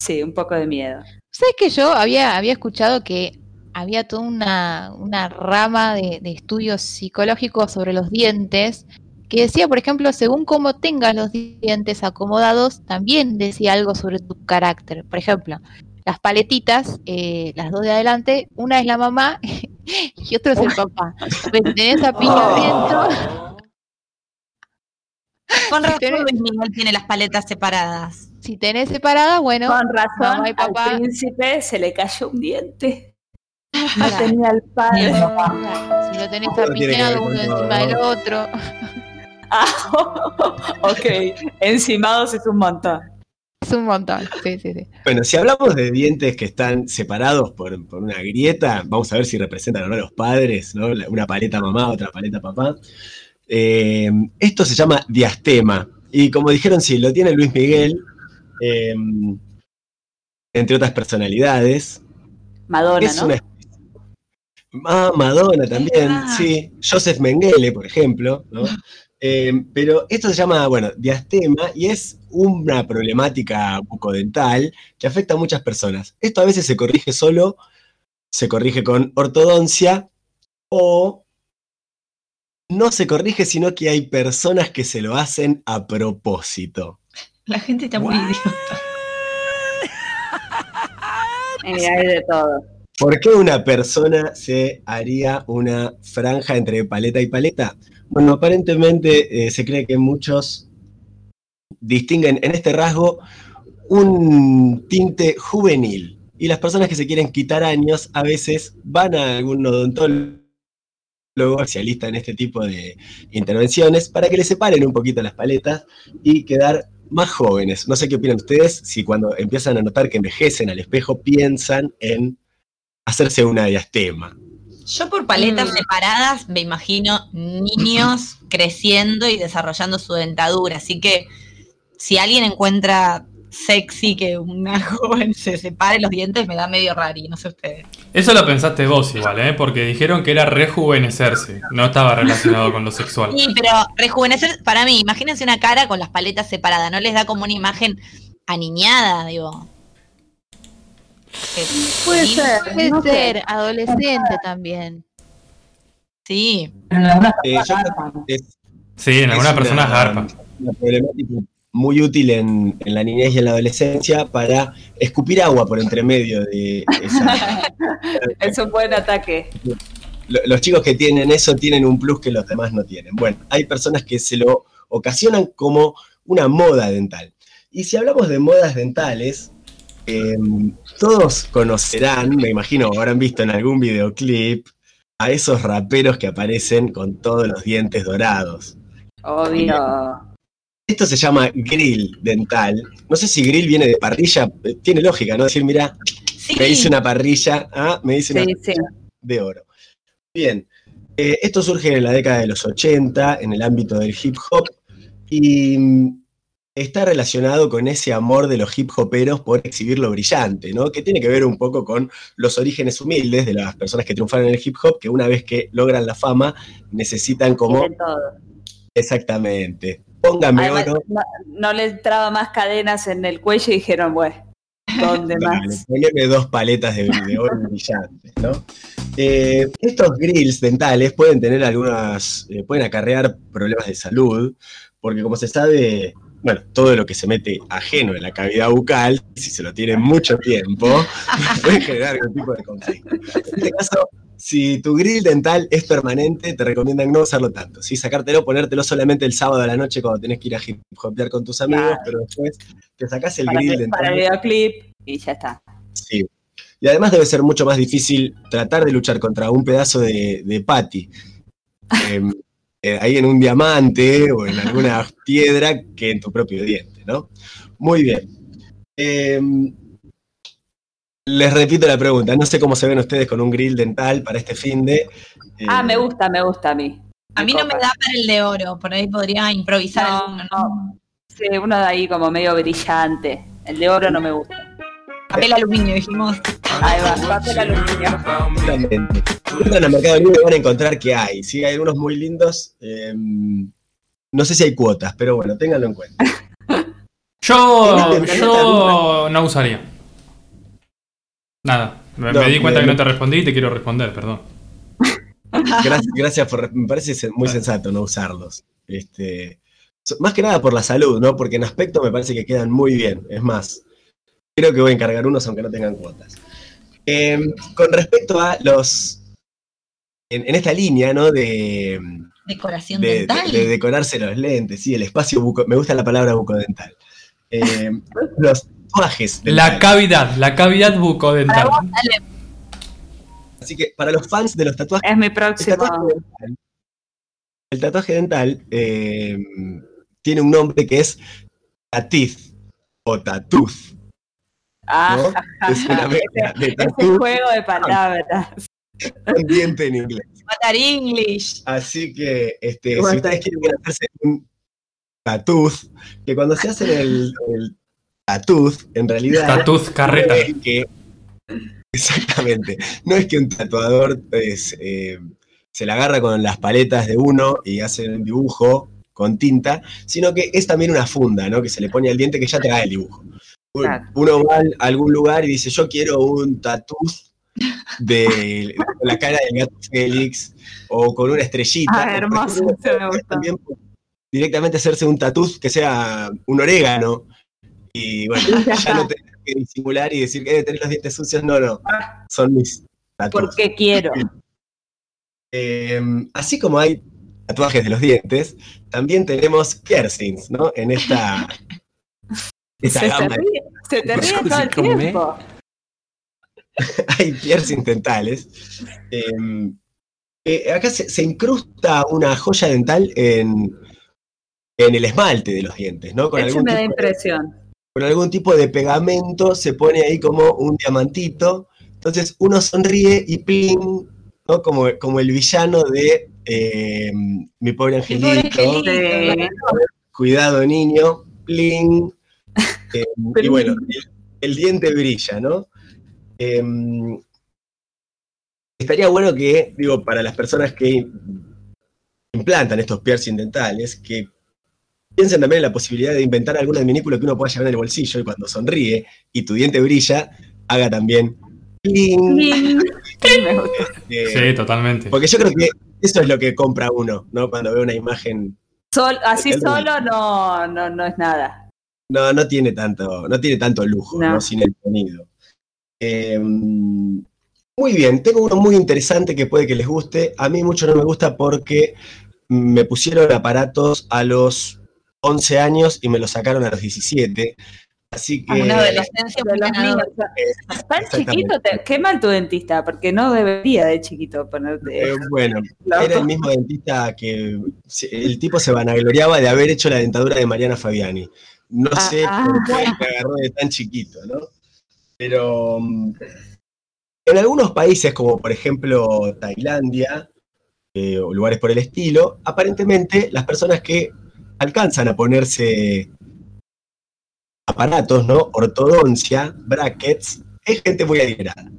sí, un poco de miedo. ¿Sabes que yo había, había escuchado que había toda una, una rama de, de estudios psicológicos sobre los dientes que decía, por ejemplo, según cómo tengas los dientes acomodados, también decía algo sobre tu carácter. Por ejemplo, las paletitas, eh, las dos de adelante, una es la mamá [laughs] y otro es el papá. Pues, si tenés a piña adentro, Con razón Luis Miguel tiene las paletas separadas. si tenés separadas, bueno, Con razón, mamá y papá. al príncipe se le cayó un diente. No Claro. tenía el padre. si lo tenés apiñado uno todo, encima del ¿no? otro. Ah, [laughs] ok, encimados es un montón. Es un montón. Sí, sí, sí. Bueno, si hablamos de dientes que están separados por, por una grieta, vamos a ver si representan o no a los padres, ¿no? Una paleta mamá, otra paleta papá. Eh, esto se llama diastema. Y como dijeron, sí, lo tiene Luis Miguel, eh, entre otras personalidades. Madonna, es ¿no? una Ah, Madonna también, sí. Joseph Mengele, por ejemplo, ¿no? Eh, pero esto se llama, bueno, diastema y es una problemática bucodental que afecta a muchas personas. Esto a veces se corrige solo, se corrige con ortodoncia o no se corrige, sino que hay personas que se lo hacen a propósito. La gente está muy idiota. [laughs] Y hay de todo. ¿Por qué una persona se haría una franja entre paleta y paleta? Bueno, aparentemente eh, se cree que muchos distinguen en este rasgo un tinte juvenil. Y las personas que se quieren quitar años a veces van a algún odontólogo especialista en este tipo de intervenciones para que le separen un poquito las paletas y quedar más jóvenes. No sé qué opinan ustedes, si cuando empiezan a notar que envejecen al espejo piensan en hacerse una diastema. Yo por paletas Mm. separadas me imagino niños creciendo y desarrollando su dentadura. Así que si alguien encuentra sexy que una [laughs] joven se separe los dientes, me da medio rari, no sé ustedes. Eso lo pensaste vos igual, ¿eh? Porque dijeron que era rejuvenecerse, no estaba relacionado con lo sexual. Sí, pero rejuvenecer, para mí, imagínense una cara con las paletas separadas, ¿no les da como una imagen aniñada, digo? Puede sí, ser. Puede no sé. ser adolescente también. Sí, Pero en algunas Eh, personas yo- garpan. Es- Sí, en algunas es personas una- garpa. Una problemática muy útil en, en la niñez y en la adolescencia para escupir agua por entre medio de esa... [laughs] Es un buen ataque. Lo- Los chicos que tienen eso tienen un plus que los demás no tienen. Bueno, hay personas que se lo ocasionan como una moda dental. Y si hablamos de modas dentales, eh, todos conocerán, me imagino, habrán visto en algún videoclip, a esos raperos que aparecen con todos los dientes dorados. Obvio. Esto se llama grill dental. No sé si grill viene de parrilla, eh, tiene lógica, ¿no? Decir, mira, sí. me hice una parrilla, ah, me hice una sí. de oro. Bien, eh, esto surge en la década de los 80 en el ámbito del hip hop y mm, está relacionado con ese amor de los hip hoperos por exhibir lo brillante, ¿no? Que tiene que ver un poco con los orígenes humildes de las personas que triunfaron en el hip hop, que una vez que logran la fama necesitan como todo. exactamente. Póngame Además, oro, no, no le entraba más cadenas en el cuello y dijeron, bueno, ¿dónde Dale, más? poneme dos paletas de, de oro brillantes, ¿no? Eh, estos grills dentales pueden tener algunas, eh, pueden acarrear problemas de salud, porque como se sabe, bueno, todo lo que se mete ajeno en la cavidad bucal, si se lo tiene mucho tiempo, [laughs] puede generar algún tipo de conflicto. En este caso, si tu grill dental es permanente, te recomiendan no usarlo tanto, ¿sí? Sacártelo, ponértelo solamente el sábado a la noche cuando tenés que ir a hip hopear con tus amigos, Claro. pero después te sacás el Para, grill que- dental. para el videoclip y ya está. Sí. Y además debe ser mucho más difícil tratar de luchar contra un pedazo de, de patty em, eh, ahí en un diamante o en alguna [laughs] piedra que en tu propio diente, ¿no? Muy bien. Em, les repito la pregunta, no sé cómo se ven ustedes con un grill dental para este fin de... eh, Ah, me gusta, me gusta a mí. A mí no me da para el de oro, por ahí podría improvisar No, alguno, no. Sí, uno de ahí como medio brillante. El de oro no me gusta. Papel aluminio, dijimos. Ahí va, papel aluminio. Entran a Mercado Libre van a encontrar que hay. Sí, hay unos muy lindos. em, no sé si hay cuotas, pero bueno, ténganlo en cuenta. [laughs] Yo, yo no usaría. Nada, me, No, me di cuenta me- que no te respondí y te quiero responder, perdón. [laughs] Gracias, gracias por. Me parece muy sensato no usarlos. Este, más que nada por la salud, ¿no? Porque en aspecto me parece que quedan muy bien. Es más, creo que voy a encargar unos aunque no tengan cuotas. Em, con respecto a los. En, en esta línea, ¿no? De, Decoración de, de- dental. de decorarse los lentes, sí, el espacio buco. Me gusta la palabra bucodental. Em, [laughs] los tatuajes. La cavidad, la cavidad bucodental. Así que para los fans de los tatuajes. Es mi El próximo. tatuaje dental, el tatuaje dental, eh, tiene un nombre que es tatith o tatuz. Ah, [laughs] Es una mezcla de Ese tatú juego de palabras. Con diente en inglés. [laughs] Matar English. Así que este, si ustedes quieren hacerse un tatuz, que cuando se hacen el, el tatuz, en realidad Tatuz carreta. no es que exactamente, no es que un tatuador pues, eh, se la agarra con las paletas de uno y hace un dibujo con tinta, sino que es también una funda, ¿no? Que se le pone al diente que ya trae el dibujo. Uno va a algún lugar y dice, yo quiero un tatuz de la cara del gato Félix o con una estrellita. Ah, hermoso, ejemplo, se me también directamente hacerse un tatuz que sea un orégano y bueno, [laughs] Ya ya no tener que disimular y decir que debe tener los dientes sucios. No, no. Son mis tatuajes. Porque quiero. Eh, así como hay tatuajes de los dientes, también tenemos piercings, ¿no? En esta, [laughs] esta Se, te gama. de- se te ríe todo el ¿Cómo, eh? tiempo. [laughs] hay piercings dentales. Eh, eh, acá se, se incrusta una joya dental en, en el esmalte de los dientes, ¿no? Con Eso algún, me da impresión. con algún tipo de pegamento se pone ahí como un diamantito. Entonces uno sonríe y pling, ¿no? Como, como el villano de eh, Mi pobre angelito. Cuidado, niño. Pling. [laughs] Eh, y bueno, el, el diente brilla, ¿no? Eh, estaría bueno que, digo, para las personas que implantan estos piercing dentales, que piensen también en la posibilidad de inventar algún adminículo que uno pueda llevar en el bolsillo y cuando sonríe y tu diente brilla, haga también. [laughs] Eh, Sí, totalmente. Porque yo creo que eso es lo que compra uno, ¿no? Cuando ve una imagen Sol- así solo no, no, no es nada. No, no tiene tanto, no tiene tanto lujo, No. ¿no? Sin el sonido. Eh, muy bien, tengo uno muy interesante que puede que les guste. A mí mucho no me gusta porque me pusieron aparatos a los 11 años y me los sacaron a los 17. Así que. Una adolescencia De los niños. Tan chiquito, te- qué mal tu dentista, porque no debería de chiquito ponerte. eh, bueno, era el mismo dentista que el tipo se vanagloriaba de haber hecho la dentadura de Mariana Fabiani. No sé Ah. por qué me agarró de tan chiquito, ¿no? Pero mm, en algunos países, como por ejemplo Tailandia, eh, o lugares por el estilo, aparentemente las personas que alcanzan a ponerse aparatos, ¿no? Ortodoncia, brackets, es gente muy adinerada.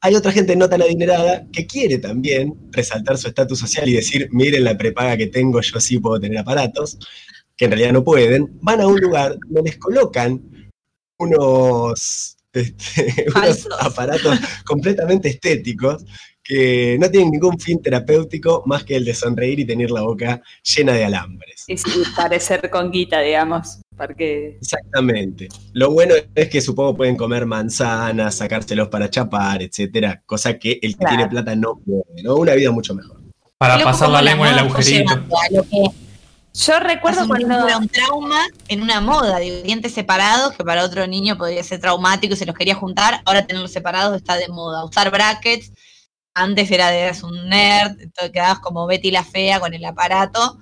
Hay otra gente no tan adinerada que quiere también resaltar su estatus social y decir, miren la prepaga que tengo, yo sí puedo tener aparatos, que en realidad no pueden, van a un lugar donde les colocan unos, este, [laughs] [laughs] unos aparatos completamente estéticos que no tienen ningún fin terapéutico más que el de sonreír y tener la boca llena de alambres. Y parecer con guita, digamos. Porque Exactamente. Lo bueno es que supongo pueden comer manzanas, sacárselos para chapar, etcétera, cosa que el que Claro. tiene plata no puede, ¿no? Una vida mucho mejor. Para pasar la lengua en el agujerito. Yo recuerdo un cuando. era un trauma en una moda, digo, dientes separados, que para otro niño podría ser traumático y se los quería juntar, ahora tenerlos separados está de moda. Usar brackets, antes era de eras un nerd, entonces quedabas como Betty la fea con el aparato,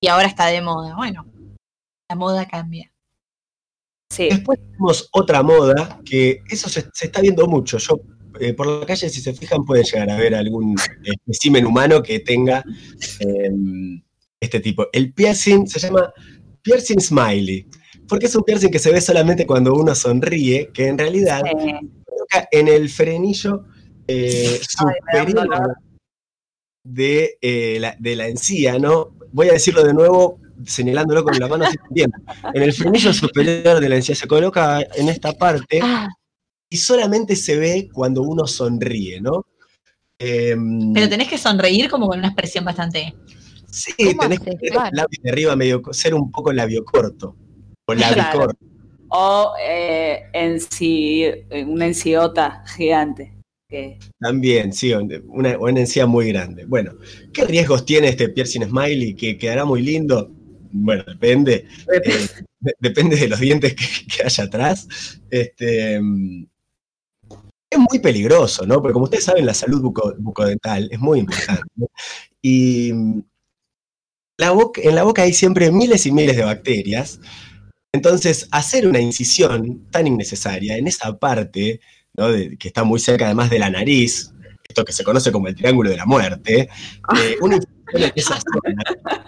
y ahora está de moda. Bueno, la moda cambia. Sí, Después tenemos otra moda que eso se, se está viendo mucho. Yo eh, por la calle, si se fijan, pueden llegar a ver algún espécimen humano que tenga eh, este tipo. El piercing se llama piercing smiley, porque es un piercing que se ve solamente cuando uno sonríe, que en realidad sí. coloca en el frenillo eh, superior de, eh, la, de la encía, ¿no? Voy a decirlo de nuevo, señalándolo con la mano se entiende. En el frenillo superior de la encía se coloca en esta parte Ah, y solamente se ve cuando uno sonríe, ¿no? Em, Pero tenés que sonreír como con una expresión bastante. Sí, ¿Cómo tenés que haces? tener Claro. el labio de arriba medio, ser un poco labio corto. O labio Claro. corto. o eh, una enciota gigante. Que, También, sí, una, una encía muy grande. Bueno, ¿qué riesgos tiene este piercing smiley? ¿Que quedará muy lindo? Bueno, depende. eh, de- depende de los dientes que, que haya atrás. Este, es muy peligroso, ¿no? Porque como ustedes saben, la salud buco- bucodental es muy importante. ¿no? Y la boca- en la boca hay siempre miles y miles de bacterias. Entonces, hacer una incisión tan innecesaria en esa parte, ¿no? de- que está muy cerca además de la nariz, esto que se conoce como el triángulo de la muerte, eh, [laughs] una incisión en esa zona,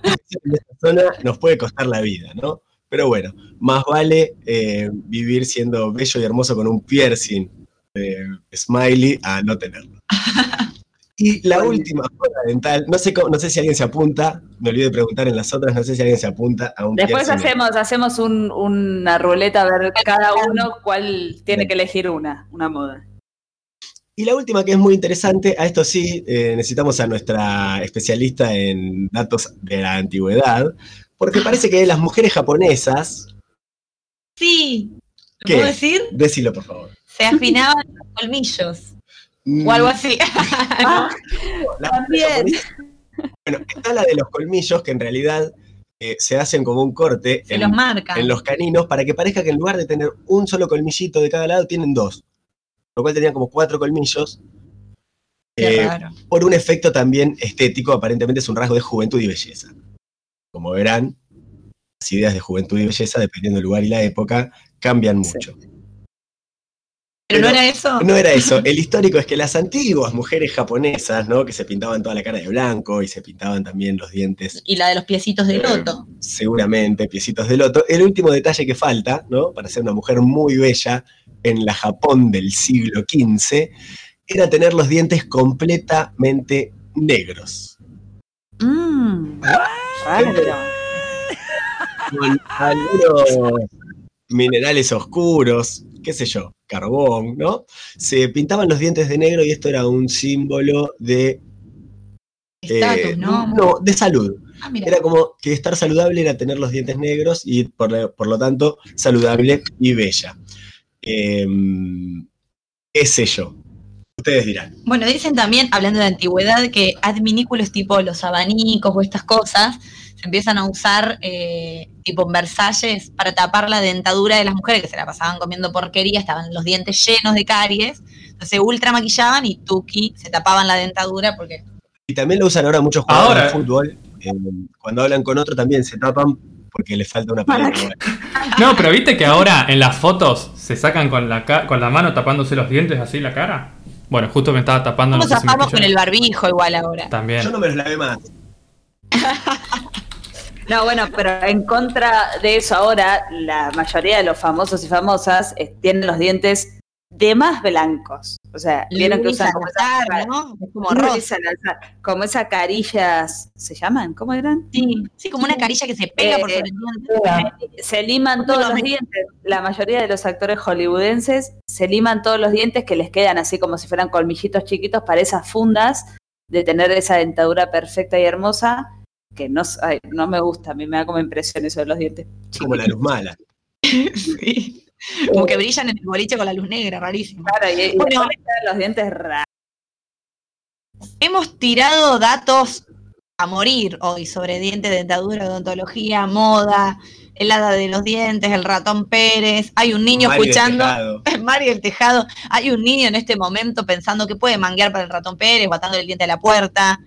en esa zona nos puede costar la vida, ¿no? Pero bueno, más vale eh, vivir siendo bello y hermoso con un piercing eh, smiley a no tenerlo. [laughs] Y la última dental, no sé, cómo- no sé si alguien se apunta, me olvidé de preguntar en las otras, no sé si alguien se apunta a un Después hacemos, hacemos un- una ruleta a ver cada uno cuál tiene que elegir una, una moda. Y la última que es muy interesante, a esto sí eh, necesitamos a nuestra especialista en datos de la antigüedad, porque parece que las mujeres japonesas, Sí, ¿Qué? ¿Puedo decir? Decilo, por favor. Se afinaban los colmillos. Mm, O algo así. [laughs] Ah, la- También. Bueno, está la de los colmillos, que en realidad eh, se hacen como un corte Se en, los marcan. en los caninos para que parezca que en lugar de tener un solo colmillito de cada lado, tienen dos. Lo cual tenían como cuatro colmillos. Qué Eh, raro. por un efecto también estético, aparentemente es un rasgo de juventud y belleza. Como verán, las ideas de juventud y belleza, dependiendo del lugar y la época, cambian Sí. Pero no era eso. No era eso. El histórico es que las antiguas mujeres japonesas, ¿no? Que se pintaban toda la cara de blanco y se pintaban también los dientes, Y la de los piecitos de loto. seguramente, piecitos de loto. El último detalle que falta, ¿no? Para ser una mujer muy bella en la Japón del siglo XV, era tener los dientes completamente negros. Mm, raro. Con algunos minerales oscuros, qué sé yo, carbón, ¿no? Se pintaban los dientes de negro y esto era un símbolo de Estatus, Eh, ¿no? No, de salud. Ah. Era como que estar saludable era tener los dientes negros y por, lo- por lo tanto saludable y bella. Eh, ¿Qué sé yo? Ustedes dirán. Bueno, dicen también, hablando de antigüedad, que adminículos tipo los abanicos o estas cosas empiezan a usar eh, tipo en Versalles para tapar la dentadura de las mujeres que se la pasaban comiendo porquería, estaban los dientes llenos de caries, entonces se ultra maquillaban y tuki, se tapaban la dentadura porque Y también lo usan ahora muchos jugadores Ahora. de fútbol. eh, cuando hablan con otro también se tapan porque les falta una pared. [laughs] No, pero viste que ahora en las fotos se sacan con la, ca- con la mano tapándose los dientes así la cara. Bueno, justo me estaba tapando nos no sé si me zafamos con el barbijo igual ahora. También. Yo no me los lavé más. [laughs] No, bueno, pero en contra de eso ahora, la mayoría de los famosos y famosas eh, tienen los dientes de más blancos. O sea, vieron que usan como, esa- ¿no? Como rosa. Esas carillas, ¿se llaman? ¿Cómo eran? Sí, sí, como una carilla que se pega por Eh, sobre el diente. Se liman todos los dientes. La mayoría de los actores hollywoodenses se liman todos los dientes que les quedan así como si fueran colmillitos chiquitos para esas fundas de tener esa dentadura perfecta y hermosa que no, ay, no me gusta, a mí me da como impresión eso de los dientes. Como la luz mala. [laughs] Sí. Como que brillan en el boliche con la luz negra, rarísimo. Claro, y, Bueno. los dientes raros. Hemos tirado datos a morir hoy sobre dientes, dentadura, odontología, moda, el hada de los dientes, el ratón Pérez. Hay un niño Mario escuchando, Tejado. [laughs] Mario el Tejado. Hay un niño en este momento pensando que puede manguear para el ratón Pérez, guatando el diente a la puerta.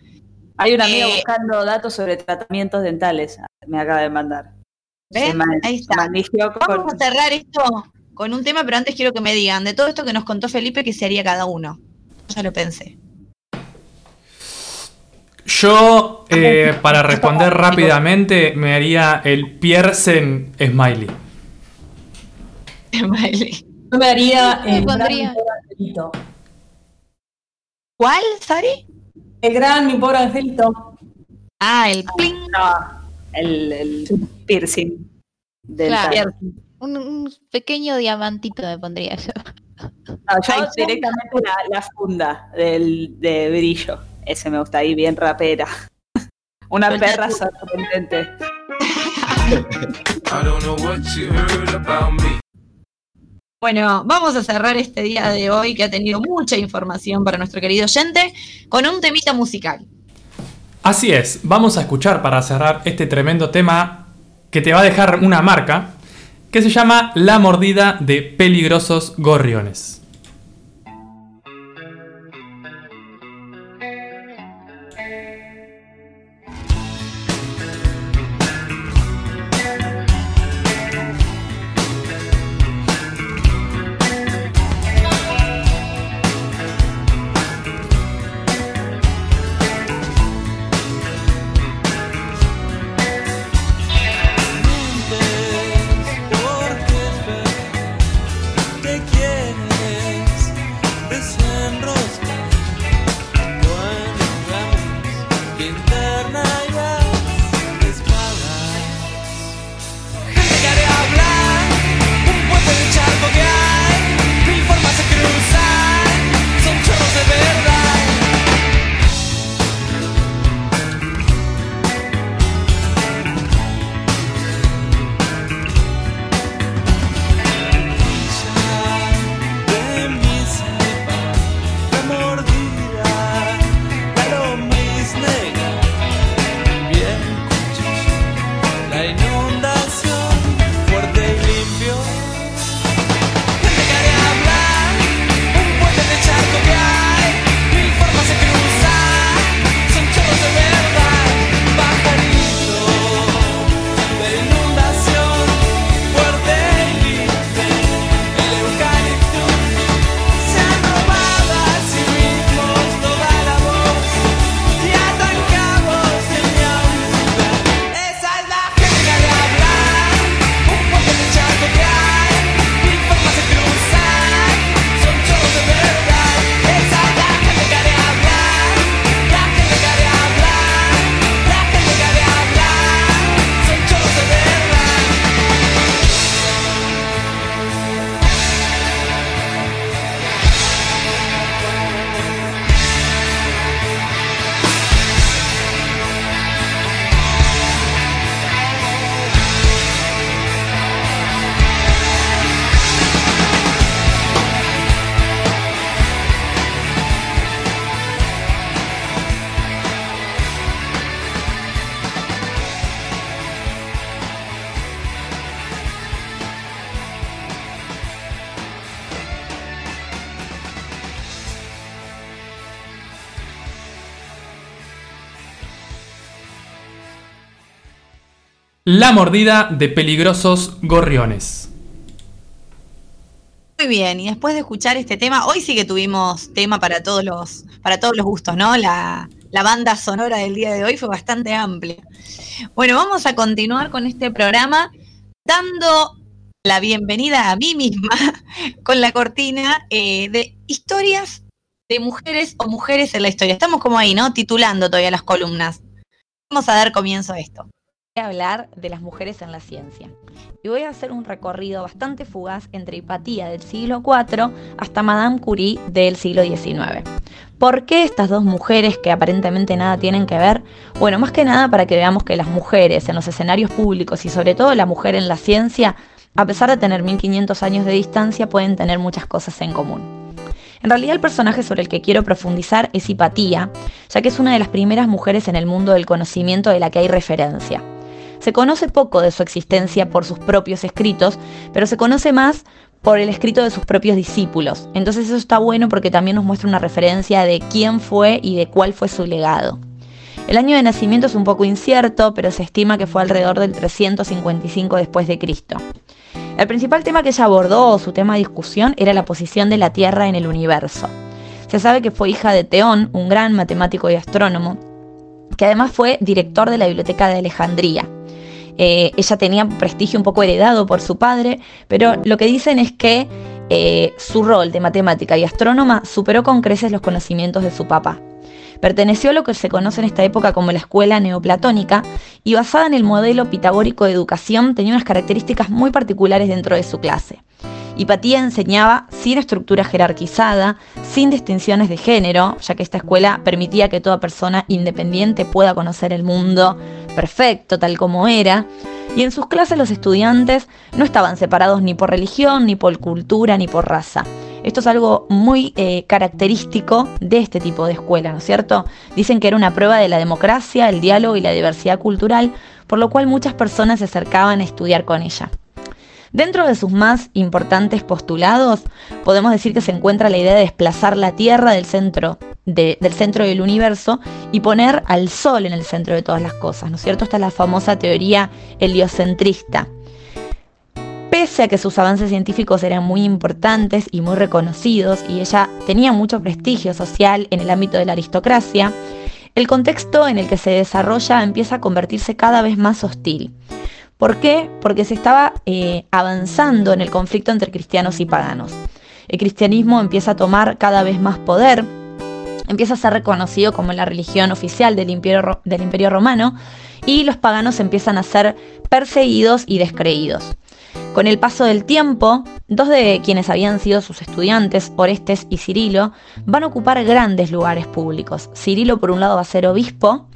Hay una amiga Eh, buscando datos sobre tratamientos dentales, me acaba de mandar. Man- Ahí está. Vamos a cerrar esto con un tema, pero antes quiero que me digan de todo esto que nos contó Felipe, ¿qué se haría cada uno? Ya lo pensé. Yo, eh, para responder rápidamente, me haría el Piercen Smiley. Miley. Yo me haría el. ¿Cuál, Sari? El gran mi pobre angelito. Ah, el pling. No, el, el piercing dental. Claro. Un, un pequeño diamantito me pondría yo. No, yo Ay, directamente la, la funda del, de brillo. Ese me gusta ahí, bien rapera. [laughs] Una Con perra sorprendente. I don't know what you heard about me. Bueno, vamos a cerrar este día de hoy que ha tenido mucha información para nuestro querido oyente con un temita musical. Así es, vamos a escuchar para cerrar este tremendo tema que te va a dejar una marca que se llama La mordida de peligrosos gorriones. La mordida de peligrosos gorriones. Muy bien, y después de escuchar este tema, hoy sí que tuvimos tema para todos los, para todos los gustos, ¿no? La, la banda sonora del día de hoy fue bastante amplia. Bueno, vamos a continuar con este programa dando la bienvenida a mí misma [laughs] con la cortina eh, de historias de mujeres o mujeres en la historia. Estamos como ahí, ¿no? Titulando todavía las columnas. Vamos a dar comienzo a esto. Hablar de las mujeres en la ciencia. Y voy a hacer un recorrido bastante fugaz entre Hipatía del siglo IV hasta Madame Curie del siglo XIX. ¿Por qué estas dos mujeres que aparentemente nada tienen que ver? Bueno, más que nada para que veamos que las mujeres en los escenarios públicos y sobre todo la mujer en la ciencia, a pesar de tener 1500 años de distancia, pueden tener muchas cosas en común. En realidad el personaje sobre el que quiero profundizar es Hipatía, ya que es una de las primeras mujeres en el mundo del conocimiento de la que hay referencia. Se conoce poco de su existencia por sus propios escritos, pero se conoce más por el escrito de sus propios discípulos. Entonces eso está bueno porque también nos muestra una referencia de quién fue y de cuál fue su legado. El año de nacimiento es un poco incierto, pero se estima que fue alrededor del 355 después de Cristo. El principal tema que ella abordó o su tema de discusión era la posición de la Tierra en el universo. Se sabe que fue hija de Teón, un gran matemático y astrónomo, que además fue director de la Biblioteca de Alejandría. Eh, ella tenía prestigio un poco heredado por su padre, pero lo que dicen es que eh, su rol de matemática y astrónoma superó con creces los conocimientos de su papá. Perteneció a lo que se conoce en esta época como la escuela neoplatónica y basada en el modelo pitagórico de educación tenía unas características muy particulares dentro de su clase. Hipatía enseñaba sin estructura jerarquizada, sin distinciones de género, ya que esta escuela permitía que toda persona independiente pueda conocer el mundo perfecto, tal como era. Y en sus clases los estudiantes no estaban separados ni por religión, ni por cultura, ni por raza. Esto es algo muy eh, característico de este tipo de escuela, ¿no es cierto? Dicen que era una prueba de la democracia, el diálogo y la diversidad cultural, por lo cual muchas personas se acercaban a estudiar con ella. Dentro de sus más importantes postulados, podemos decir que se encuentra la idea de desplazar la Tierra del centro, del centro del universo y poner al Sol en el centro de todas las cosas, ¿no es cierto? Esta es la famosa teoría heliocentrista. Pese a que sus avances científicos eran muy importantes y muy reconocidos, y ella tenía mucho prestigio social en el ámbito de la aristocracia, el contexto en el que se desarrolla empieza a convertirse cada vez más hostil. ¿Por qué? Porque se estaba eh, avanzando en el conflicto entre cristianos y paganos. El cristianismo empieza a tomar cada vez más poder, empieza a ser reconocido como la religión oficial del imperio, del imperio romano y los paganos empiezan a ser perseguidos y descreídos. Con el paso del tiempo, dos de quienes habían sido sus estudiantes, Orestes y Cirilo, van a ocupar grandes lugares públicos. Cirilo por un lado va a ser obispo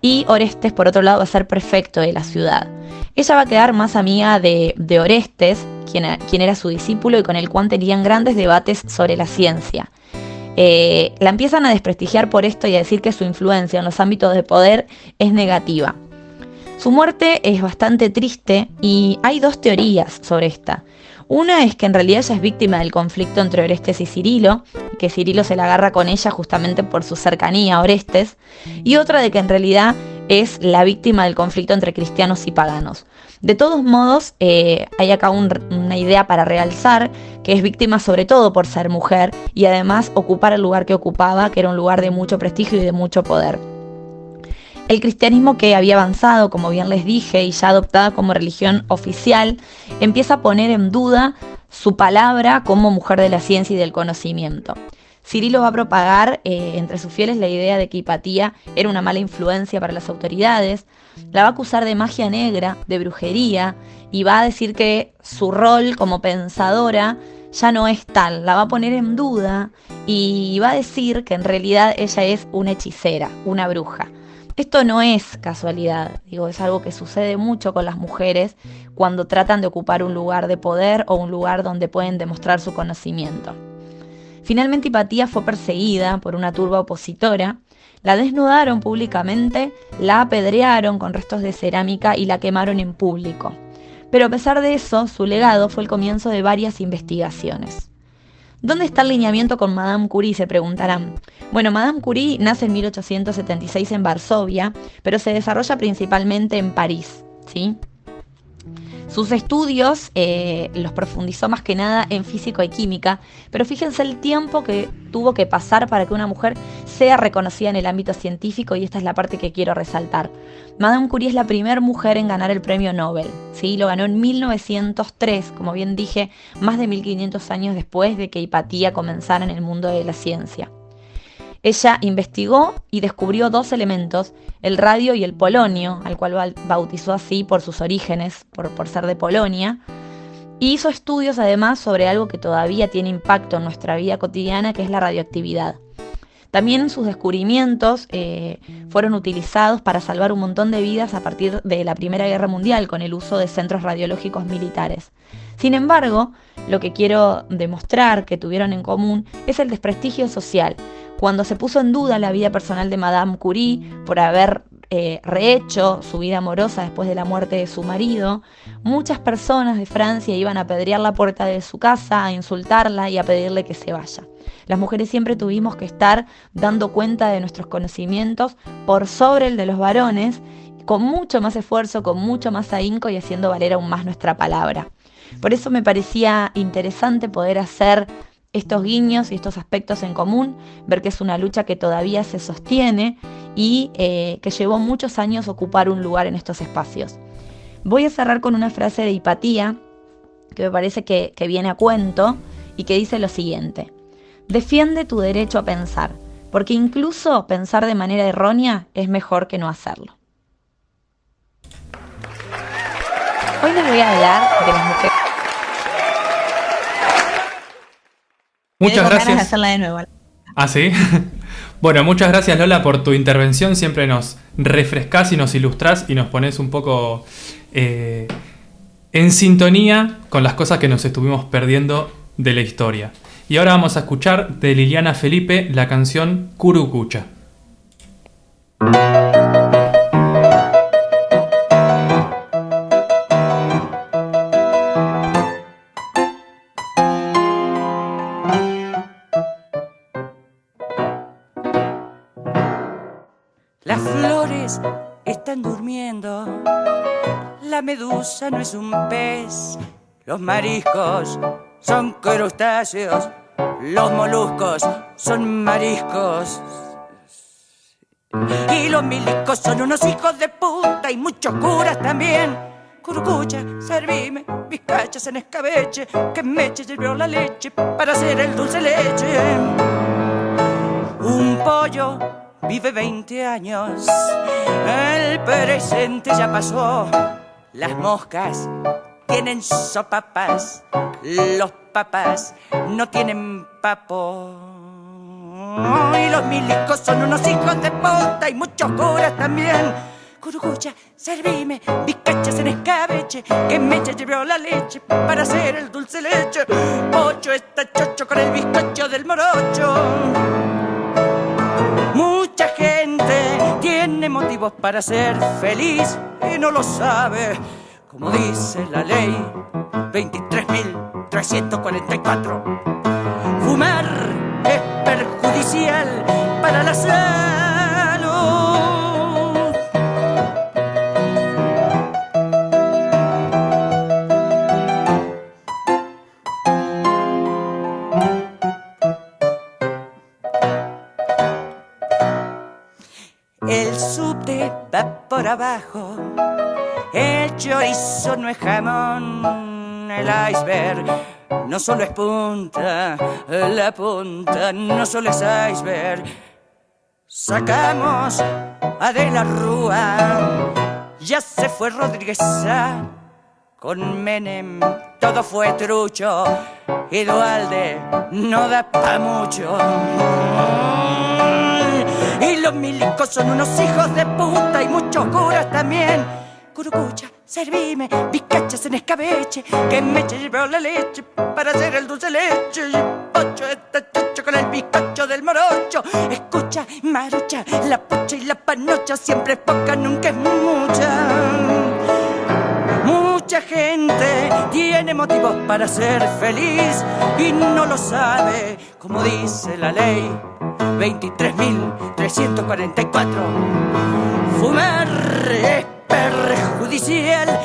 y Orestes por otro lado va a ser prefecto de la ciudad. Ella va a quedar más amiga de, Orestes, quien, quien, era su discípulo y con el cual tenían grandes debates sobre la ciencia. Eh, la empiezan a desprestigiar por esto y a decir que su influencia en los ámbitos de poder es negativa. Su muerte es bastante triste y hay dos teorías sobre esta. Una es que en realidad ella es víctima del conflicto entre Orestes y Cirilo, que Cirilo se la agarra con ella justamente por su cercanía a Orestes, y otra de que en realidad es la víctima del conflicto entre cristianos y paganos. De todos modos, eh, hay acá una idea para realzar que es víctima sobre todo por ser mujer y además ocupar el lugar que ocupaba, que era un lugar de mucho prestigio y de mucho poder. El cristianismo que había avanzado, como bien les dije, y ya adoptada como religión oficial, empieza a poner en duda su palabra como mujer de la ciencia y del conocimiento. Cirilo va a propagar eh, entre sus fieles la idea de que Hipatía era una mala influencia para las autoridades, la va a acusar de magia negra, de brujería, y va a decir que su rol como pensadora ya no es tal, la va a poner en duda y va a decir que en realidad ella es una hechicera, una bruja. Esto no es casualidad, digo, es algo que sucede mucho con las mujeres cuando tratan de ocupar un lugar de poder o un lugar donde pueden demostrar su conocimiento. Finalmente Hipatía fue perseguida por una turba opositora, la desnudaron públicamente, la apedrearon con restos de cerámica y la quemaron en público. Pero a pesar de eso, su legado fue el comienzo de varias investigaciones. ¿Dónde está el lineamiento con Madame Curie? Se preguntarán. Bueno, Madame Curie nace en 1876 en Varsovia, pero se desarrolla principalmente en París, ¿sí? Sus estudios eh, los profundizó más que nada en físico y química, pero fíjense el tiempo que tuvo que pasar para que una mujer sea reconocida en el ámbito científico y esta es la parte que quiero resaltar. Madame Curie es la primera mujer en ganar el premio Nobel, ¿sí? lo ganó en 1903, como bien dije, más de 1500 años después de que Hipatía comenzara en el mundo de la ciencia. Ella investigó y descubrió dos elementos, el radio y el polonio, al cual bautizó así por sus orígenes, por, por ser de Polonia. Y hizo estudios además sobre algo que todavía tiene impacto en nuestra vida cotidiana, que es la radioactividad. También sus descubrimientos eh, fueron utilizados para salvar un montón de vidas a partir de la Primera Guerra Mundial con el uso de centros radiológicos militares. Sin embargo, lo que quiero demostrar que tuvieron en común es el desprestigio social, cuando se puso en duda la vida personal de Madame Curie por haber eh, rehecho su vida amorosa después de la muerte de su marido, muchas personas de Francia iban a pedrear la puerta de su casa, a insultarla y a pedirle que se vaya. Las mujeres siempre tuvimos que estar dando cuenta de nuestros conocimientos por sobre el de los varones, con mucho más esfuerzo, con mucho más ahínco y haciendo valer aún más nuestra palabra. Por eso me parecía interesante poder hacer estos guiños y estos aspectos en común, ver que es una lucha que todavía se sostiene y eh, que llevó muchos años ocupar un lugar en estos espacios. Voy a cerrar con una frase de Hipatía que me parece que, que viene a cuento y que dice lo siguiente. Defiende tu derecho a pensar, porque incluso pensar de manera errónea es mejor que no hacerlo. Hoy les voy a hablar de las mujeres. Muchas gracias. Ganas de hacerla de nuevo. Ah, sí. [laughs] bueno, muchas gracias Lola por tu intervención. Siempre nos refrescás y nos ilustrás y nos pones un poco eh, en sintonía con las cosas que nos estuvimos perdiendo de la historia. Y ahora vamos a escuchar de Liliana Felipe la canción Curucucha. No es un pez. Los mariscos son crustáceos. Los moluscos son mariscos. Y los milicos son unos hijos de puta y muchos curas también. Curucucha, servime, bizcachas en escabeche, que Meche sirvió la leche para hacer el dulce leche. Un pollo vive 20 años, el presente ya pasó. Las moscas tienen sopapas, los papas no tienen papo. Y los milicos son unos hijos de puta y muchos curas también. Curucucha, servime, bizcachas en escabeche, que Meche llevó la leche para hacer el dulce leche. Pocho está chocho con el bizcocho del morocho. Tiene motivos para ser feliz y no lo sabe, como dice la ley 23.344. Fumar es perjudicial para la salud. El chorizo no es jamón, el iceberg no solo es punta, la punta no solo es iceberg. Sacamos a De la Rúa, ya se fue Rodríguez con Menem todo fue trucho, y Dualde no da pa' mucho. Y los milicos son unos hijos de puta y muchos curas también. Curucucha, servime, bizcachas en escabeche, que me llevó la leche para hacer el dulce leche. Y pocho está chocho con el bizcocho del morocho. Escucha, marucha, la pocha y la panocha siempre es poca, nunca es mucha. Mucha gente tiene motivos para ser feliz y no lo sabe, como dice la ley 23.344. Fumar es perjudicial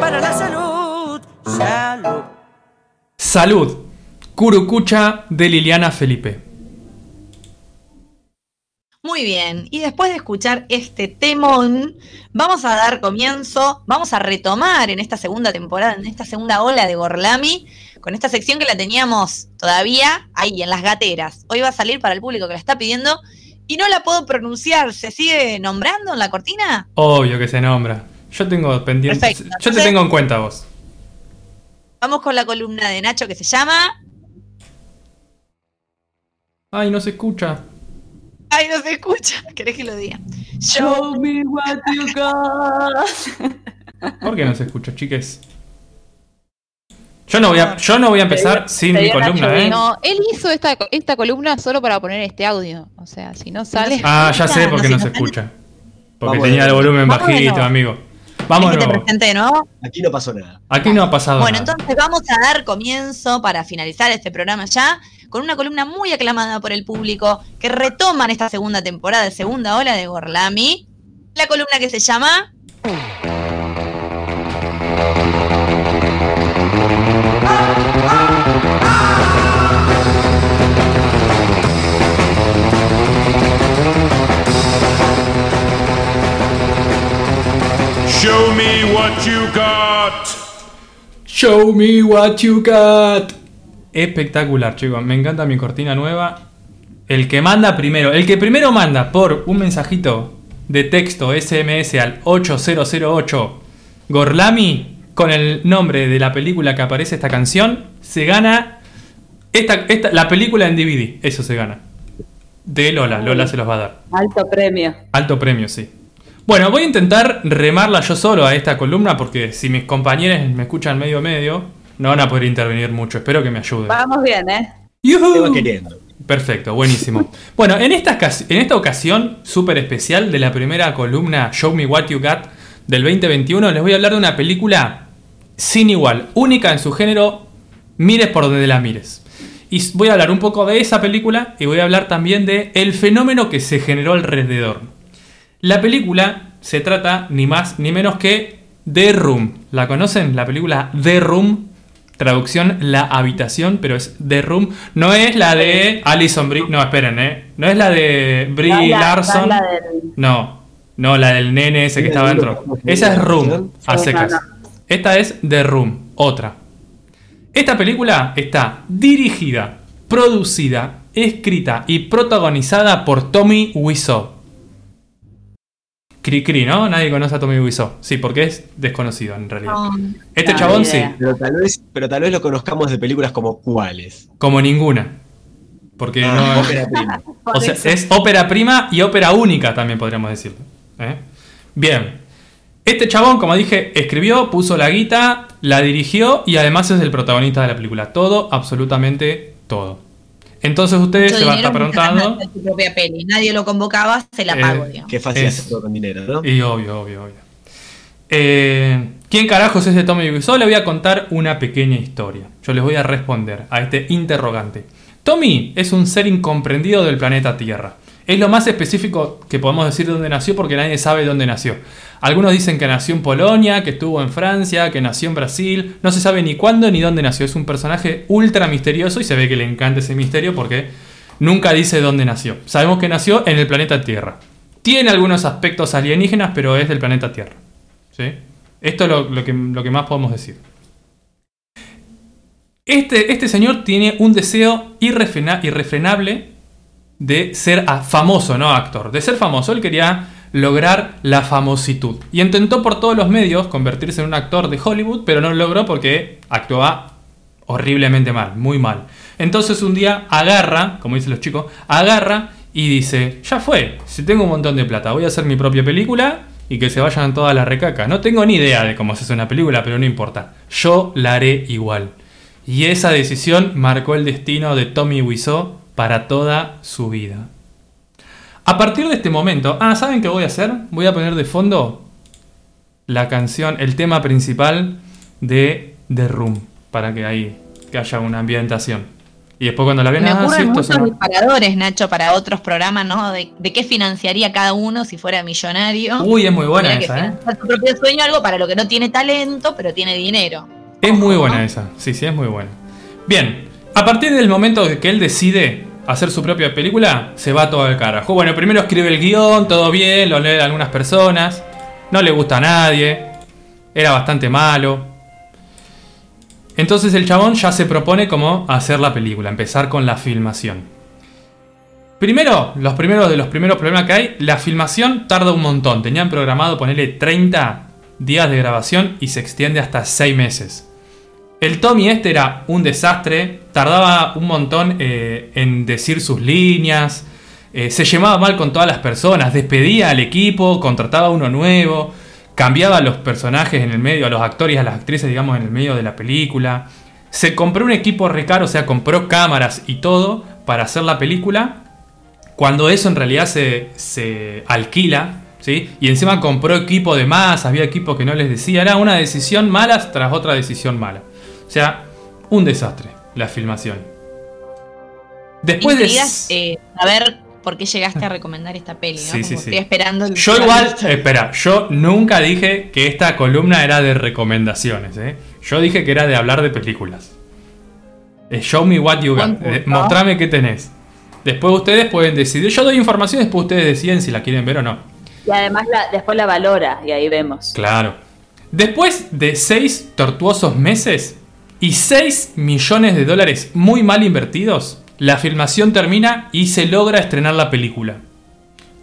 para la salud. Salud. Salud. Curucucha de Liliana Felipe. Muy bien, y después de escuchar este temón, vamos a dar comienzo, vamos a retomar en esta segunda temporada, en esta segunda ola de Gorlami, con esta sección que la teníamos todavía ahí, en las gateras. Hoy va a salir para el público que la está pidiendo y no la puedo pronunciar. ¿Se sigue nombrando en la cortina? Obvio que se nombra. Yo tengo pendiente. Perfecto, Yo te entonces- tengo en cuenta vos. Vamos con la columna de Nacho que se llama. Ay, no se escucha. Ay, no se escucha. [laughs] ¿Querés que lo diga? Show me what you got. [laughs] ¿Por qué no se escucha, chiques? Yo no voy a, yo no voy a empezar sin mi columna, ¿eh? No, él hizo esta, esta columna solo para poner este audio. O sea, si no sale. Ah, ya sé por qué no se escucha. Porque tenía el volumen bajito, amigo. Vamos de ¿Querés que te presente de nuevo? Aquí no pasó nada. Aquí no ha pasado Bueno, nada. entonces vamos a dar comienzo para finalizar este programa ya con una columna muy aclamada por el público que retoman esta segunda temporada de segunda ola de Gorlami. La columna que se llama Show me what you got. Show me what you got. Espectacular, chicos. Me encanta mi cortina nueva. El que manda primero, el que primero manda por un mensajito de texto SMS al 8008 Gorlami con el nombre de la película que aparece esta canción, se gana esta, esta, la película en DVD. Eso se gana. De Lola. Lola se los va a dar. Alto premio. Alto premio, sí. Bueno, voy a intentar remarla yo solo a esta columna porque si mis compañeros me escuchan medio medio, no van a poder intervenir mucho. Espero que me ayuden. Vamos bien, ¿eh? Va queriendo. Perfecto, buenísimo. [laughs] Bueno, en esta, ocas- en esta ocasión súper especial de la primera columna Show Me What You Got del 2021, les voy a hablar de una película sin igual, única en su género, mires por donde la mires. Y voy a hablar un poco de esa película y voy a hablar también de el fenómeno que se generó alrededor. La película se trata ni más ni menos que The Room. ¿La conocen? La película The Room. Traducción La Habitación, pero es The Room. No es la de Alison Brie. No, esperen, ¿eh? No es la de Brie No es la- Larson. no es la del- No, no, la del nene ese que estaba dentro. Esa es Room, a secas. Esta es The Room, otra. Esta película está dirigida, producida, escrita y protagonizada por Tommy Wiseau. Cri Cri, ¿no? Nadie conoce a Tommy Wiseau. Sí, porque es desconocido en realidad. Este No, chabón sí. Pero tal, vez, pero tal vez lo conozcamos de películas como cuáles. como ninguna. Porque Ah, no. [laughs] ópera prima. [laughs] O sea, es ópera prima y ópera única también podríamos decirlo. ¿eh? Bien. Este chabón, como dije, escribió, puso la guita, la dirigió y además es el protagonista de la película. Todo, absolutamente todo. Entonces ustedes mucho se van a estar preguntando. en su propia peli. Nadie lo convocaba, se la Eh, pagó, digamos. Qué fácil Es- todo con dinero, ¿no? Y obvio, obvio, obvio. Eh, ¿Quién carajos es de Tommy Wiseau? Le voy a contar una pequeña historia. Yo les voy a responder a este interrogante. Tommy es un ser incomprendido del planeta Tierra. Es lo más específico que podemos decir de dónde nació porque nadie sabe dónde nació. Algunos dicen que nació en Polonia, que estuvo en Francia, que nació en Brasil. No se sabe ni cuándo ni dónde nació. Es un personaje ultra misterioso y se ve que le encanta ese misterio porque nunca dice dónde nació. Sabemos que nació en el planeta Tierra. Tiene algunos aspectos alienígenas, pero es del planeta Tierra. ¿Sí? Esto es lo, que, que más podemos decir. Este, este señor tiene un deseo irrefrena- irrefrenable de ser ah, famoso, no actor. De ser famoso, él quería lograr la famositud. Y intentó por todos los medios convertirse en un actor de Hollywood, pero no lo logró porque actuaba horriblemente mal, muy mal. Entonces un día agarra, como dicen los chicos, agarra y dice, ya fue, si tengo un montón de plata, voy a hacer mi propia película y que se vayan todas las recacas. No tengo ni idea de cómo se hace una película, pero no importa. Yo la haré igual. Y esa decisión marcó el destino de Tommy Wiseau para toda su vida. A partir de este momento, ah, ¿saben qué voy a hacer? Voy a poner de fondo la canción, el tema principal de The Room, para que ahí que haya una ambientación. Y después cuando la ven, Me ah, sí, muchos suena- disparadores, Nacho, para otros programas, ¿no? De, de qué financiaría cada uno si fuera millonario. Uy, es muy buena Tendría que esa, ¿eh? su propio sueño, algo para lo que no tiene talento, pero tiene dinero. Es muy buena esa, sí, sí, es muy buena. Bien, a partir del momento que él decide hacer su propia película, se va todo al carajo. Bueno, primero escribe el guion, todo bien, lo leen algunas personas, no le gusta a nadie, era bastante malo. Entonces el chabón ya se propone como hacer la película, empezar con la filmación. Primero, los primeros de los primeros problemas que hay, la filmación tarda un montón. Tenían programado ponerle 30 días de grabación y se extiende hasta 6 meses. El Tommy este era un desastre, tardaba un montón eh, en decir sus líneas, eh, se llevaba mal con todas las personas, despedía al equipo, contrataba uno nuevo, cambiaba a los personajes en el medio, a los actores y a las actrices, digamos, en el medio de la película. Se compró un equipo recaro, o sea, compró cámaras y todo para hacer la película, cuando eso en realidad se, se alquila, ¿sí? Y encima compró equipo de más, había equipo que no les decía, era una decisión mala tras otra decisión mala. O sea, un desastre la filmación. Después de... Eh, saber por qué llegaste a recomendar esta peli, ¿no? Sí, Como sí, sí. Estoy esperando el Yo igual, espera, yo nunca dije que esta columna era de recomendaciones, ¿eh? Yo dije que era de hablar de películas. Eh, Show me what you got. Eh, Mostrame qué tenés. Después ustedes pueden decidir. Yo doy información, después ustedes deciden si la quieren ver o no. Y además la- después la valora y ahí vemos. Claro. Después de seis tortuosos meses y 6 millones de dólares muy mal invertidos, la filmación termina y se logra estrenar la película.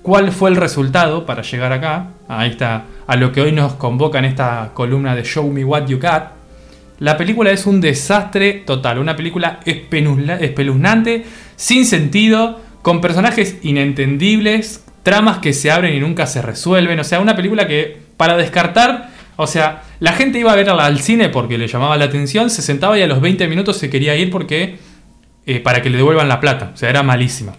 ¿Cuál fue el resultado para llegar acá? Ahí está, a lo que hoy nos convoca en esta columna de Show Me What You Got. La película es un desastre total, una película espeluznante, sin sentido, con personajes inentendibles, tramas que se abren y nunca se resuelven, o sea, una película que para descartar, o sea, la gente iba a verla al cine porque le llamaba la atención, se sentaba y a los 20 minutos se quería ir porque eh, para que le devuelvan la plata, o sea, era malísima.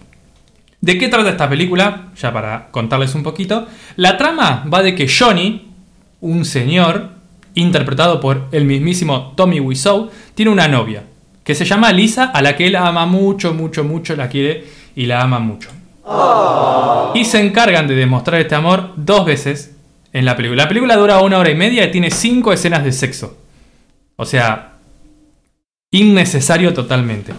¿De qué trata esta película? Ya para contarles un poquito. La trama va de que Johnny, un señor, interpretado por el mismísimo Tommy Wiseau, tiene una novia que se llama Lisa, a la que él ama mucho, mucho, mucho, la quiere y la ama mucho. Y se encargan de demostrar este amor dos veces en la película. La película dura una hora y media y tiene cinco escenas de sexo. O sea, innecesario totalmente.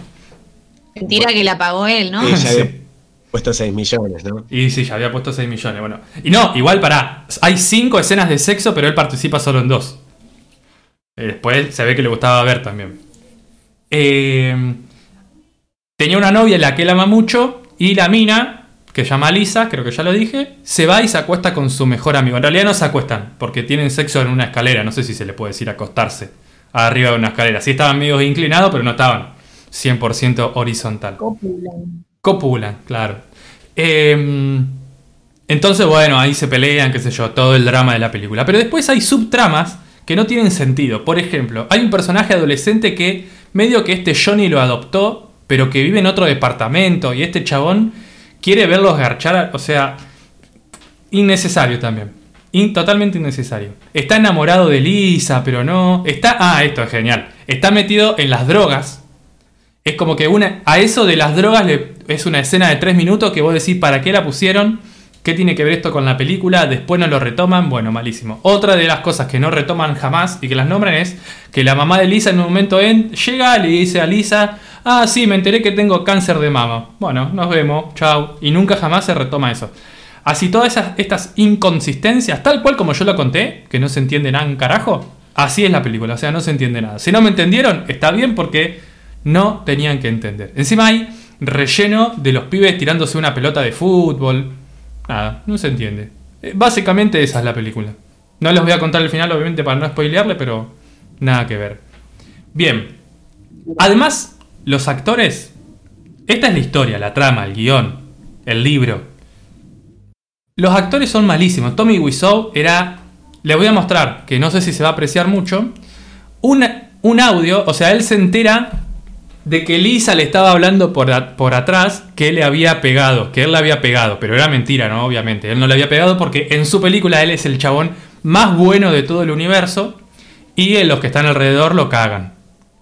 Mentira que la pagó él, ¿no? Ya había [laughs] puesto 6 millones, ¿no? Y sí, ya había puesto 6 millones, bueno. Y no, igual para. Hay 5 escenas de sexo, pero él participa solo en dos. Eh, Después se ve que le gustaba ver también. Eh, tenía una novia en la que él ama mucho. Y la mina, que llama Lisa, creo que ya lo dije, se va y se acuesta con su mejor amigo. En realidad no se acuestan, porque tienen sexo en una escalera. No sé si se le puede decir acostarse arriba de una escalera. Sí estaban medio inclinados, pero no estaban 100% horizontal. Copulan, claro. Eh, entonces, bueno, ahí se pelean, qué sé yo, todo el drama de la película. Pero después hay subtramas que no tienen sentido. Por ejemplo, hay un personaje adolescente que medio que este Johnny lo adoptó, pero que vive en otro departamento y este chabón quiere verlos garchar, o sea, innecesario también. Totalmente innecesario. Está enamorado de Lisa, pero no. Está. Ah, esto es genial. Está metido en las drogas. Es como que una, a eso de las drogas le- es una escena de tres minutos que vos decís para qué la pusieron, qué tiene que ver esto con la película, después no lo retoman, bueno, malísimo. Otra de las cosas que no retoman jamás y que las nombran es que la mamá de Lisa en un momento en, llega le dice a Lisa, ah, sí, me enteré que tengo cáncer de mama. Bueno, nos vemos, chao. Y nunca jamás se retoma eso. Así todas esas, estas inconsistencias, tal cual como yo lo conté, que no se entiende nada un carajo, así es la película, o sea, no se entiende nada. Si no me entendieron, está bien porque no tenían que entender. Encima hay relleno de los pibes tirándose una pelota de fútbol. Nada, no se entiende. Eh, Básicamente esa es la película. No les voy a contar el final, obviamente, para no spoilearle, pero nada que ver. Bien. Además, los actores. Esta es la historia, la trama, el guion, el libro. Los actores son malísimos. Tommy Wiseau era. Le voy a mostrar, que no sé si se va a apreciar mucho. Un, audio, o sea, él se entera de que Lisa le estaba hablando por, por atrás que le había pegado, que él le había pegado, pero era mentira, ¿no? Obviamente, él no le había pegado porque en su película él es el chabón más bueno de todo el universo y los que están alrededor lo cagan.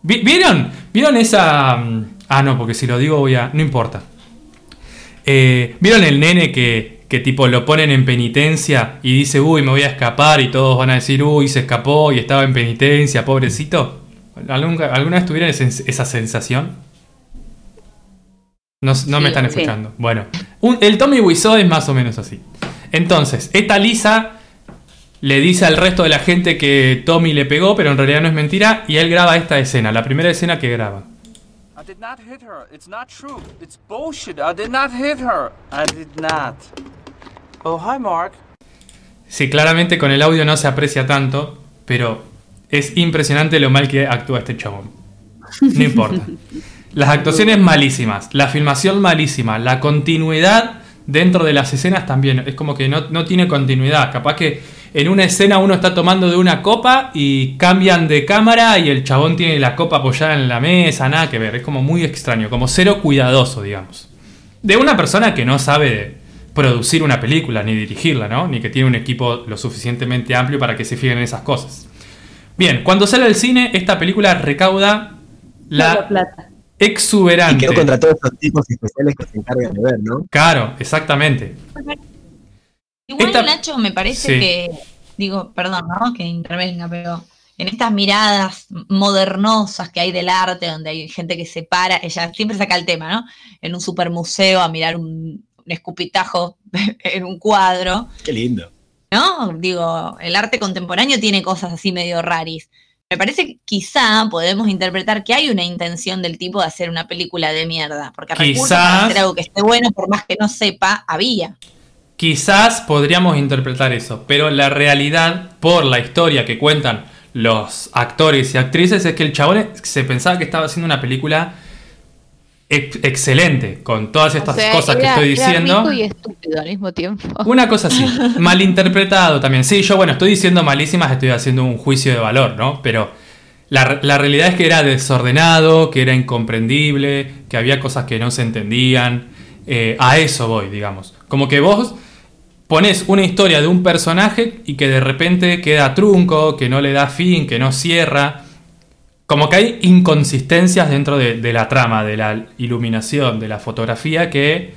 Vi- ¿Vieron? ¿Vieron esa... mm, Ah, no, porque si lo digo voy a... No importa. Eh, ¿Vieron el nene que, que tipo lo ponen en penitencia y dice, uy, me voy a escapar y todos van a decir, uy, se escapó y estaba en penitencia, pobrecito? ¿Alguna, ¿Alguna vez tuvieron esa sensación? No, no me están sí. escuchando. Bueno, un- el Tommy Wiseau es más o menos así. Entonces, esta Lisa le dice al resto de la gente que Tommy le pegó, pero en realidad no es mentira, y él graba esta escena, la primera escena que graba. I did not hit her. It's not true. It's bullshit. I did not hit her. I did not. Oh, hi, Mark. Sí, claramente con el audio no se aprecia tanto, pero es impresionante lo mal que actúa este chabón. No importa. Las actuaciones malísimas, la filmación malísima, la continuidad dentro de las escenas también. Es como que no, no tiene continuidad. Capaz que en una escena uno está tomando de una copa y cambian de cámara y el chabón tiene la copa apoyada en la mesa, nada que ver. Es como muy extraño, como cero cuidadoso, digamos. De una persona que no sabe producir una película ni dirigirla, ¿no? Ni que tiene un equipo lo suficientemente amplio para que se fijen en esas cosas. Bien, cuando sale al cine, esta película recauda la plata. Y exuberante. quedó contra todos estos tipos especiales que se encargan de ver, ¿no? Claro, exactamente. Igual, Esta- Nacho, me parece Sí. que, digo, perdón, ¿no? Que intervenga, pero en estas miradas modernosas que hay del arte, donde hay gente que se para, ella siempre saca el tema, ¿no? En un supermuseo a mirar un, un escupitajo [laughs] en un cuadro, Qué lindo. ¿no? Digo, el arte contemporáneo tiene cosas así medio raris. Me parece que quizá podemos interpretar que hay una intención del tipo de hacer una película de mierda, porque recursos para Quizás- hacer algo que esté bueno, por más que no sepa, había. Quizás podríamos interpretar eso, pero la realidad, por la historia que cuentan los actores y actrices, es que el chabón se pensaba que estaba haciendo una película ex- excelente, con todas estas O sea, cosas que estoy diciendo. rico y estúpido al mismo tiempo. Una cosa así, [laughs] malinterpretado también. Sí, yo bueno, estoy diciendo malísimas, estoy haciendo un juicio de valor, ¿no? Pero la, la realidad es que era desordenado, que era incomprendible, que había cosas que no se entendían. Eh, a eso voy, digamos. Como que vos pones una historia de un personaje y que de repente queda trunco, que no le da fin, que no cierra. Como que hay inconsistencias dentro de, la trama, de la iluminación, de la fotografía, que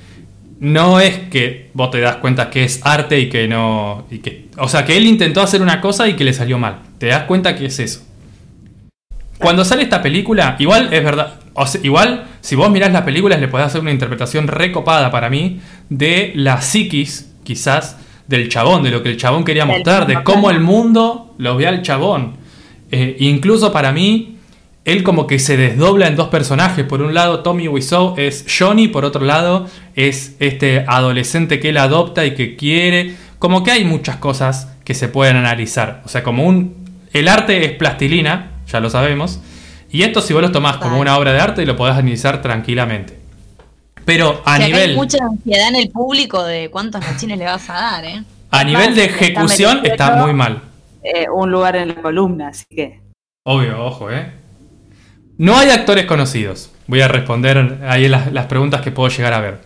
no es que vos te das cuenta que es arte y que no. y que, o sea, que él intentó hacer una cosa y que le salió mal. Te das cuenta que es eso. Cuando sale esta película, igual es verdad. o igual, si vos mirás las películas, le podés hacer una interpretación recopada para mí de la psiquis, quizás, del chabón, de lo que el chabón quería mostrar, de cómo el mundo lo ve al chabón. Eh, incluso para mí, él como que se desdobla en dos personajes. Por un lado, Tommy Wiseau es Johnny, por otro lado, es este adolescente que él adopta y que quiere. Como que hay muchas cosas que se pueden analizar. O sea, como un. El arte es plastilina, ya lo sabemos. Y esto, si vos lo tomás como una obra de arte, lo podés analizar tranquilamente. Pero a O sea, que nivel. Hay mucha ansiedad en el público de cuántos machines le vas a dar, ¿eh? A nivel de ejecución está muy mal. eh, un lugar en la columna, así que. Obvio, ojo, ¿eh? No hay actores conocidos. Voy a responder ahí las, las preguntas que puedo llegar a ver.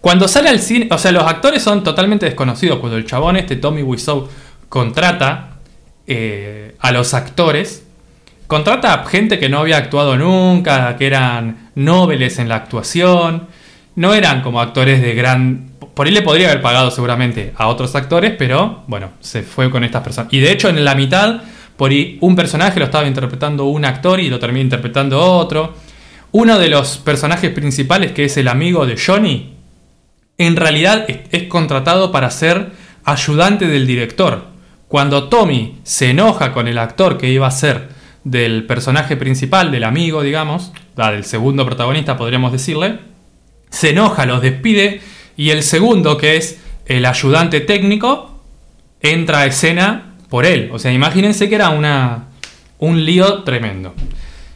Cuando sale al cine, o sea, los actores son totalmente desconocidos. Cuando el chabón este, Tommy Wiseau, contrata eh, a los actores, contrata a gente que no había actuado nunca, que eran nobles en la actuación, no eran como actores de gran... Por ahí le podría haber pagado seguramente a otros actores, pero bueno, se fue con estas personas. Y de hecho en la mitad, por ahí un personaje lo estaba interpretando un actor y lo termina interpretando otro. Uno de los personajes principales, que es el amigo de Johnny, en realidad es, contratado para ser ayudante del director. Cuando Tommy se enoja con el actor que iba a ser del personaje principal, del amigo, digamos, del segundo protagonista, podríamos decirle, se enoja, los despide y el segundo, que es el ayudante técnico, entra a escena por él. O sea, imagínense que era una, un lío tremendo.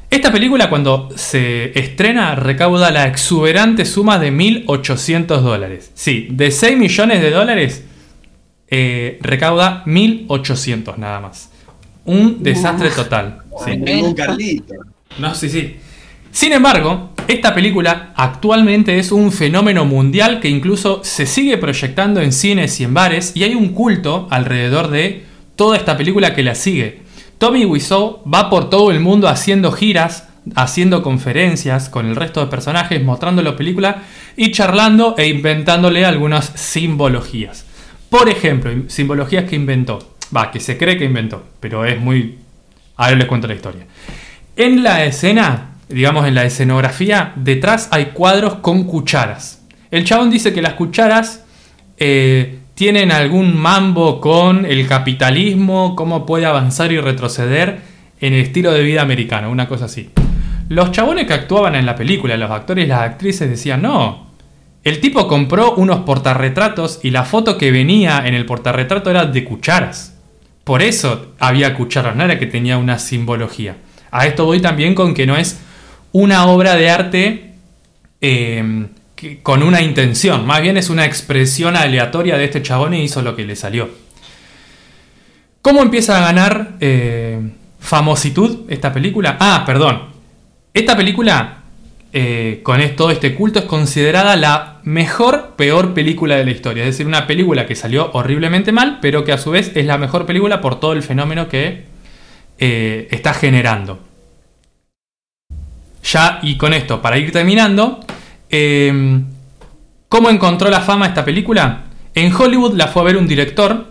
Esta película cuando se estrena recauda la exuberante suma de 1.800 dólares. Sí, de 6 millones de dólares eh, recauda 1.800 nada más. Un desastre total. Sí. Ningún Carlito. No, sí, sí. Sin embargo, esta película actualmente es un fenómeno mundial que incluso se sigue proyectando en cines y en bares y hay un culto alrededor de toda esta película que la sigue. Tommy Wiseau va por todo el mundo haciendo giras, haciendo conferencias con el resto de personajes, mostrando la película y charlando e inventándole algunas simbologías. Por ejemplo, simbologías que inventó. Va, que se cree que inventó, pero es muy... Ahora les cuento la historia. En la escena, digamos en la escenografía, detrás hay cuadros con cucharas. El chabón dice que las cucharas eh, tienen algún mambo con el capitalismo, cómo puede avanzar y retroceder en el estilo de vida americano, una cosa así. Los chabones que actuaban en la película, los actores y las actrices decían, no, el tipo compró unos portarretratos y la foto que venía en el portarretrato era de cucharas. Por eso había cucharas, no era que tenía una simbología. A esto voy también con que no es una obra de arte que- con una intención, más bien es una expresión aleatoria de este chabón y hizo lo que le salió. ¿Cómo empieza a ganar eh, famositud esta película? Ah, perdón. Esta película, eh, con todo este culto, es considerada la mejor, peor película de la historia. Es decir, una película que salió horriblemente mal, pero que a su vez es la mejor película por todo el fenómeno que eh, está generando. Ya, y con esto, para ir terminando, eh, ¿cómo encontró la fama esta película? En Hollywood la fue a ver un director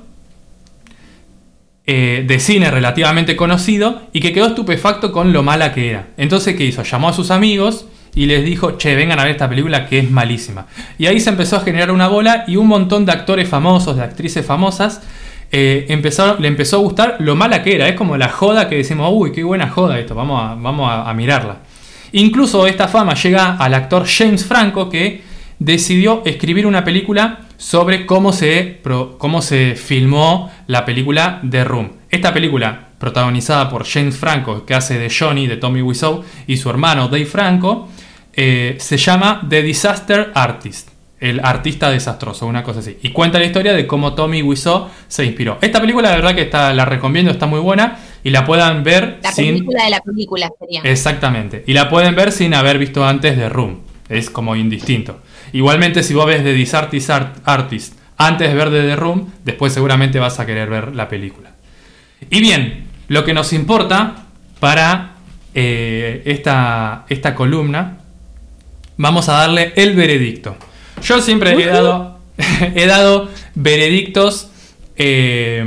eh, de cine relativamente conocido y que quedó estupefacto con lo mala que era. Entonces, ¿qué hizo? Llamó a sus amigos y les dijo, che, vengan a ver esta película que es malísima. Y ahí se empezó a generar una bola y un montón de actores famosos, de actrices famosas, eh, le empezó a gustar lo mala que era. Es como la joda que decimos, uy, qué buena joda esto, vamos a, vamos a mirarla. Incluso esta fama llega al actor James Franco que decidió escribir una película sobre cómo se, cómo se filmó la película The Room. Esta película, protagonizada por James Franco, que hace de Johnny, de Tommy Wiseau, y su hermano Dave Franco, eh, se llama The Disaster Artist, el artista desastroso, una cosa así. Y cuenta la historia de cómo Tommy Wiseau se inspiró. Esta película, la verdad que está, la recomiendo, está muy buena y la puedan ver La sin... película de la película sería. Exactamente. Y la pueden ver sin haber visto antes de Room. Es como indistinto. Igualmente, si vos ves The Disartist Art- Artist antes de ver de The Room, después seguramente vas a querer ver la película. Y bien, lo que nos importa para eh, esta, esta columna, vamos a darle el veredicto. Yo siempre he dado, [laughs] he dado veredictos eh,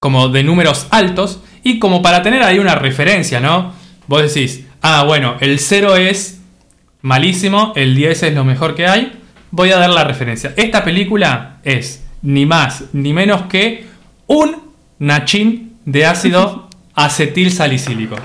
como de números altos y como para tener ahí una referencia, ¿no? Vos decís, ah, bueno, el 0 es malísimo, el 10 es lo mejor que hay, voy a dar la referencia. Esta película es ni más ni menos que un nachín de ácido [laughs] acetil salicílico.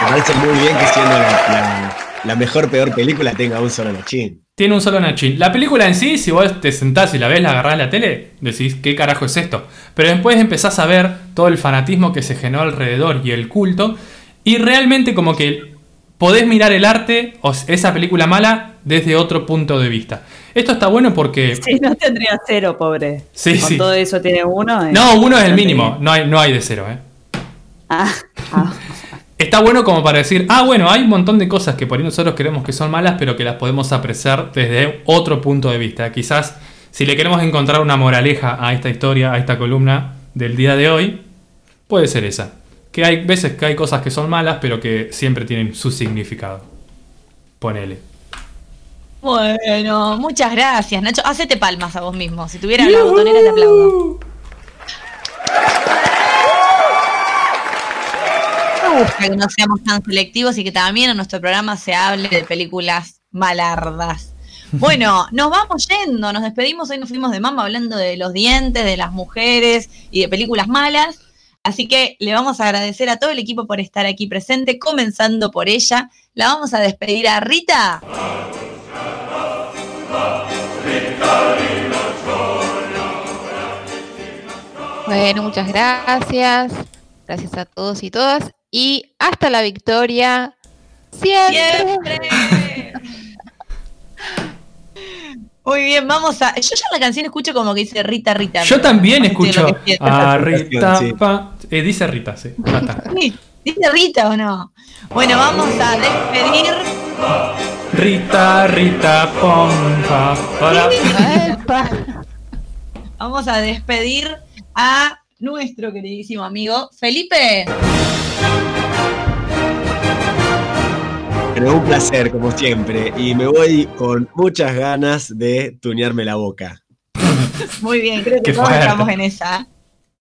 Me parece muy bien que siendo la, la- la mejor, peor película tenga un solo nachín. Tiene un solo nachín. La película en sí, si vos te sentás y la ves, la agarrás en la tele, decís, ¿qué carajo es esto? Pero después empezás a ver todo el fanatismo que se generó alrededor y el culto, y realmente como que podés mirar el arte o esa película mala desde otro punto de vista. Esto está bueno porque... [laughs] Si no tendría cero, pobre. Sí, Con sí. todo eso tiene uno. eh. No, uno es el mínimo, no hay, no hay de cero, ¿eh? Ah, [laughs] Está bueno como para decir, ah, bueno, hay un montón de cosas que por ahí nosotros creemos que son malas, pero que las podemos apreciar desde otro punto de vista. Quizás si le queremos encontrar una moraleja a esta historia, a esta columna del día de hoy, puede ser esa. Que hay veces que hay cosas que son malas, pero que siempre tienen su significado. Ponele. Bueno, muchas gracias, Nacho. Hacete palmas a vos mismo. Si tuviera la botonera, te aplaudo. Gusta que no seamos tan selectivos y que también en nuestro programa se hable de películas malardas. [laughs] Bueno, nos vamos yendo, nos despedimos. Hoy nos fuimos de mama hablando de los dientes, de las mujeres y de películas malas. Así que le vamos a agradecer a todo el equipo por estar aquí presente, comenzando por ella. La vamos a despedir a Rita. Bueno, muchas gracias. Gracias a todos y todas. Y hasta la victoria. Siempre. Muy bien, vamos a. Yo ya la canción escucho como que dice Rita, Rita. Yo también escucho a Rita. Sí. pa- eh, dice Rita, sí. Ya está. Sí, ¿Dice Rita o no? Bueno, vamos a despedir. Rita, Rita, pom, pa, para. Vamos a despedir a nuestro queridísimo amigo Felipe. Pero un placer, como siempre. Y me voy con muchas ganas de tunearme la boca. Muy bien, creo que Qué todos fuerte. estamos en esa.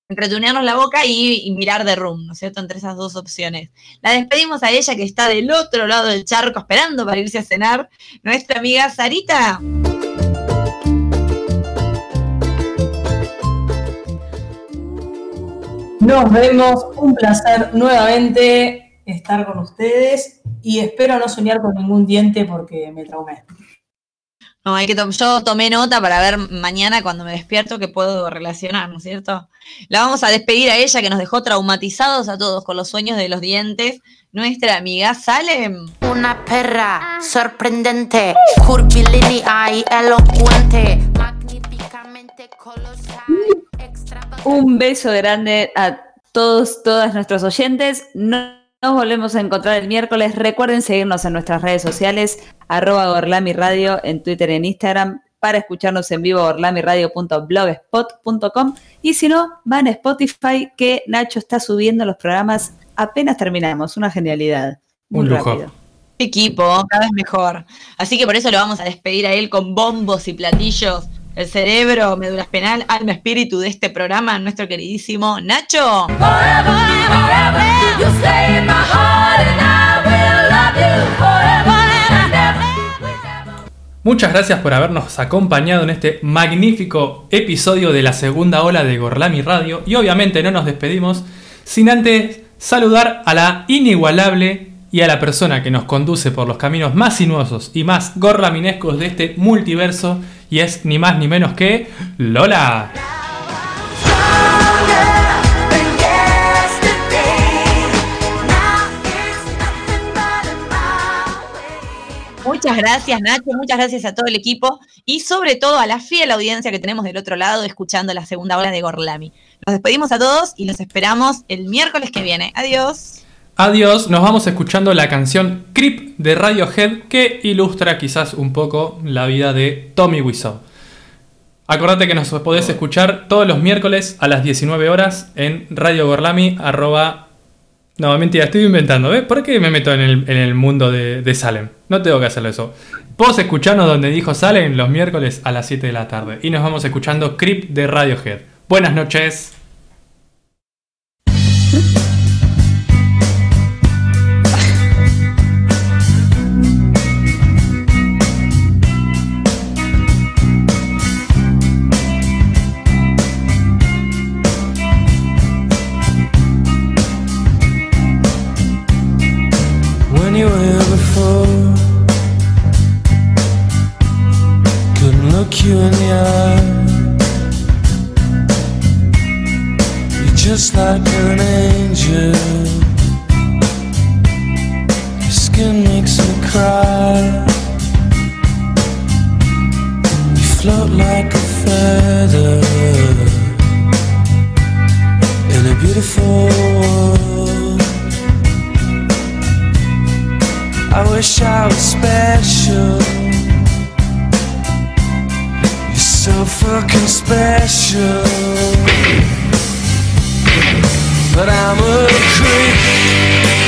entretunearnos la boca y, y mirar The Room, ¿no es cierto? Entre esas dos opciones. La despedimos a ella que está del otro lado del charco esperando para irse a cenar, nuestra amiga Sarita. Nos vemos, un placer nuevamente estar con ustedes y espero no soñar con ningún diente porque me traumé. No, hay que tom- yo tomé nota para ver mañana cuando me despierto que puedo relacionar, ¿no es cierto? La vamos a despedir a ella que nos dejó traumatizados a todos con los sueños de los dientes, nuestra amiga Salem. Una perra sorprendente, curvilínea y elocuente, magníficamente colosal, Un beso grande a todos, todas nuestros oyentes. No- Nos volvemos a encontrar el miércoles. Recuerden seguirnos en nuestras redes sociales, arroba Gorlami Radio en Twitter y en Instagram, para escucharnos en vivo, gorlamiradio.blogspot.com. Y si no, van a Spotify, que Nacho está subiendo los programas apenas terminamos. Una genialidad. Muy Un lujo. rápido. Equipo, cada vez mejor. Así que por eso lo vamos a despedir a él con bombos y platillos. El cerebro, médula espinal, alma, espíritu de este programa, nuestro queridísimo Nacho. Muchas gracias por habernos acompañado en este magnífico episodio de la segunda ola de Gorlami Radio. Y obviamente no nos despedimos sin antes saludar a la inigualable y a la persona que nos conduce por los caminos más sinuosos y más gorlaminescos de este multiverso. Y es ni más ni menos que Lola. Muchas gracias, Nacho. Muchas gracias a todo el equipo y sobre todo a la fiel audiencia que tenemos del otro lado escuchando la segunda ola de Gorlami. Nos despedimos a todos y los esperamos el miércoles que viene. Adiós. Adiós, nos vamos escuchando la canción Creep de Radiohead que ilustra quizás un poco la vida de Tommy Wiseau. Acordate que nos podés escuchar todos los miércoles a las 19 horas en Radio Gorlami arroba... No, mentira, estoy inventando, ¿ves? ¿Por qué me meto en el, en el mundo de, de Salem? No tengo que hacerlo eso. Vos escucharnos donde dijo Salem los miércoles a las 7 de la tarde. Y nos vamos escuchando Creep de Radiohead. Buenas noches. Like an angel. Your skin makes me cry. You float like a feather in a beautiful world. I wish I was special. You're so fucking special. But I'm a creep.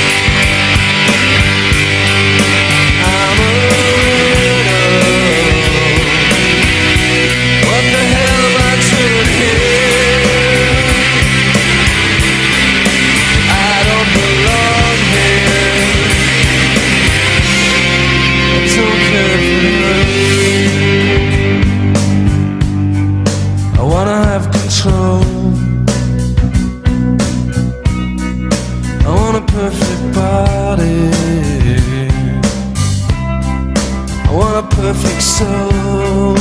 Perfect soul.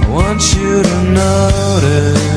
I want you to notice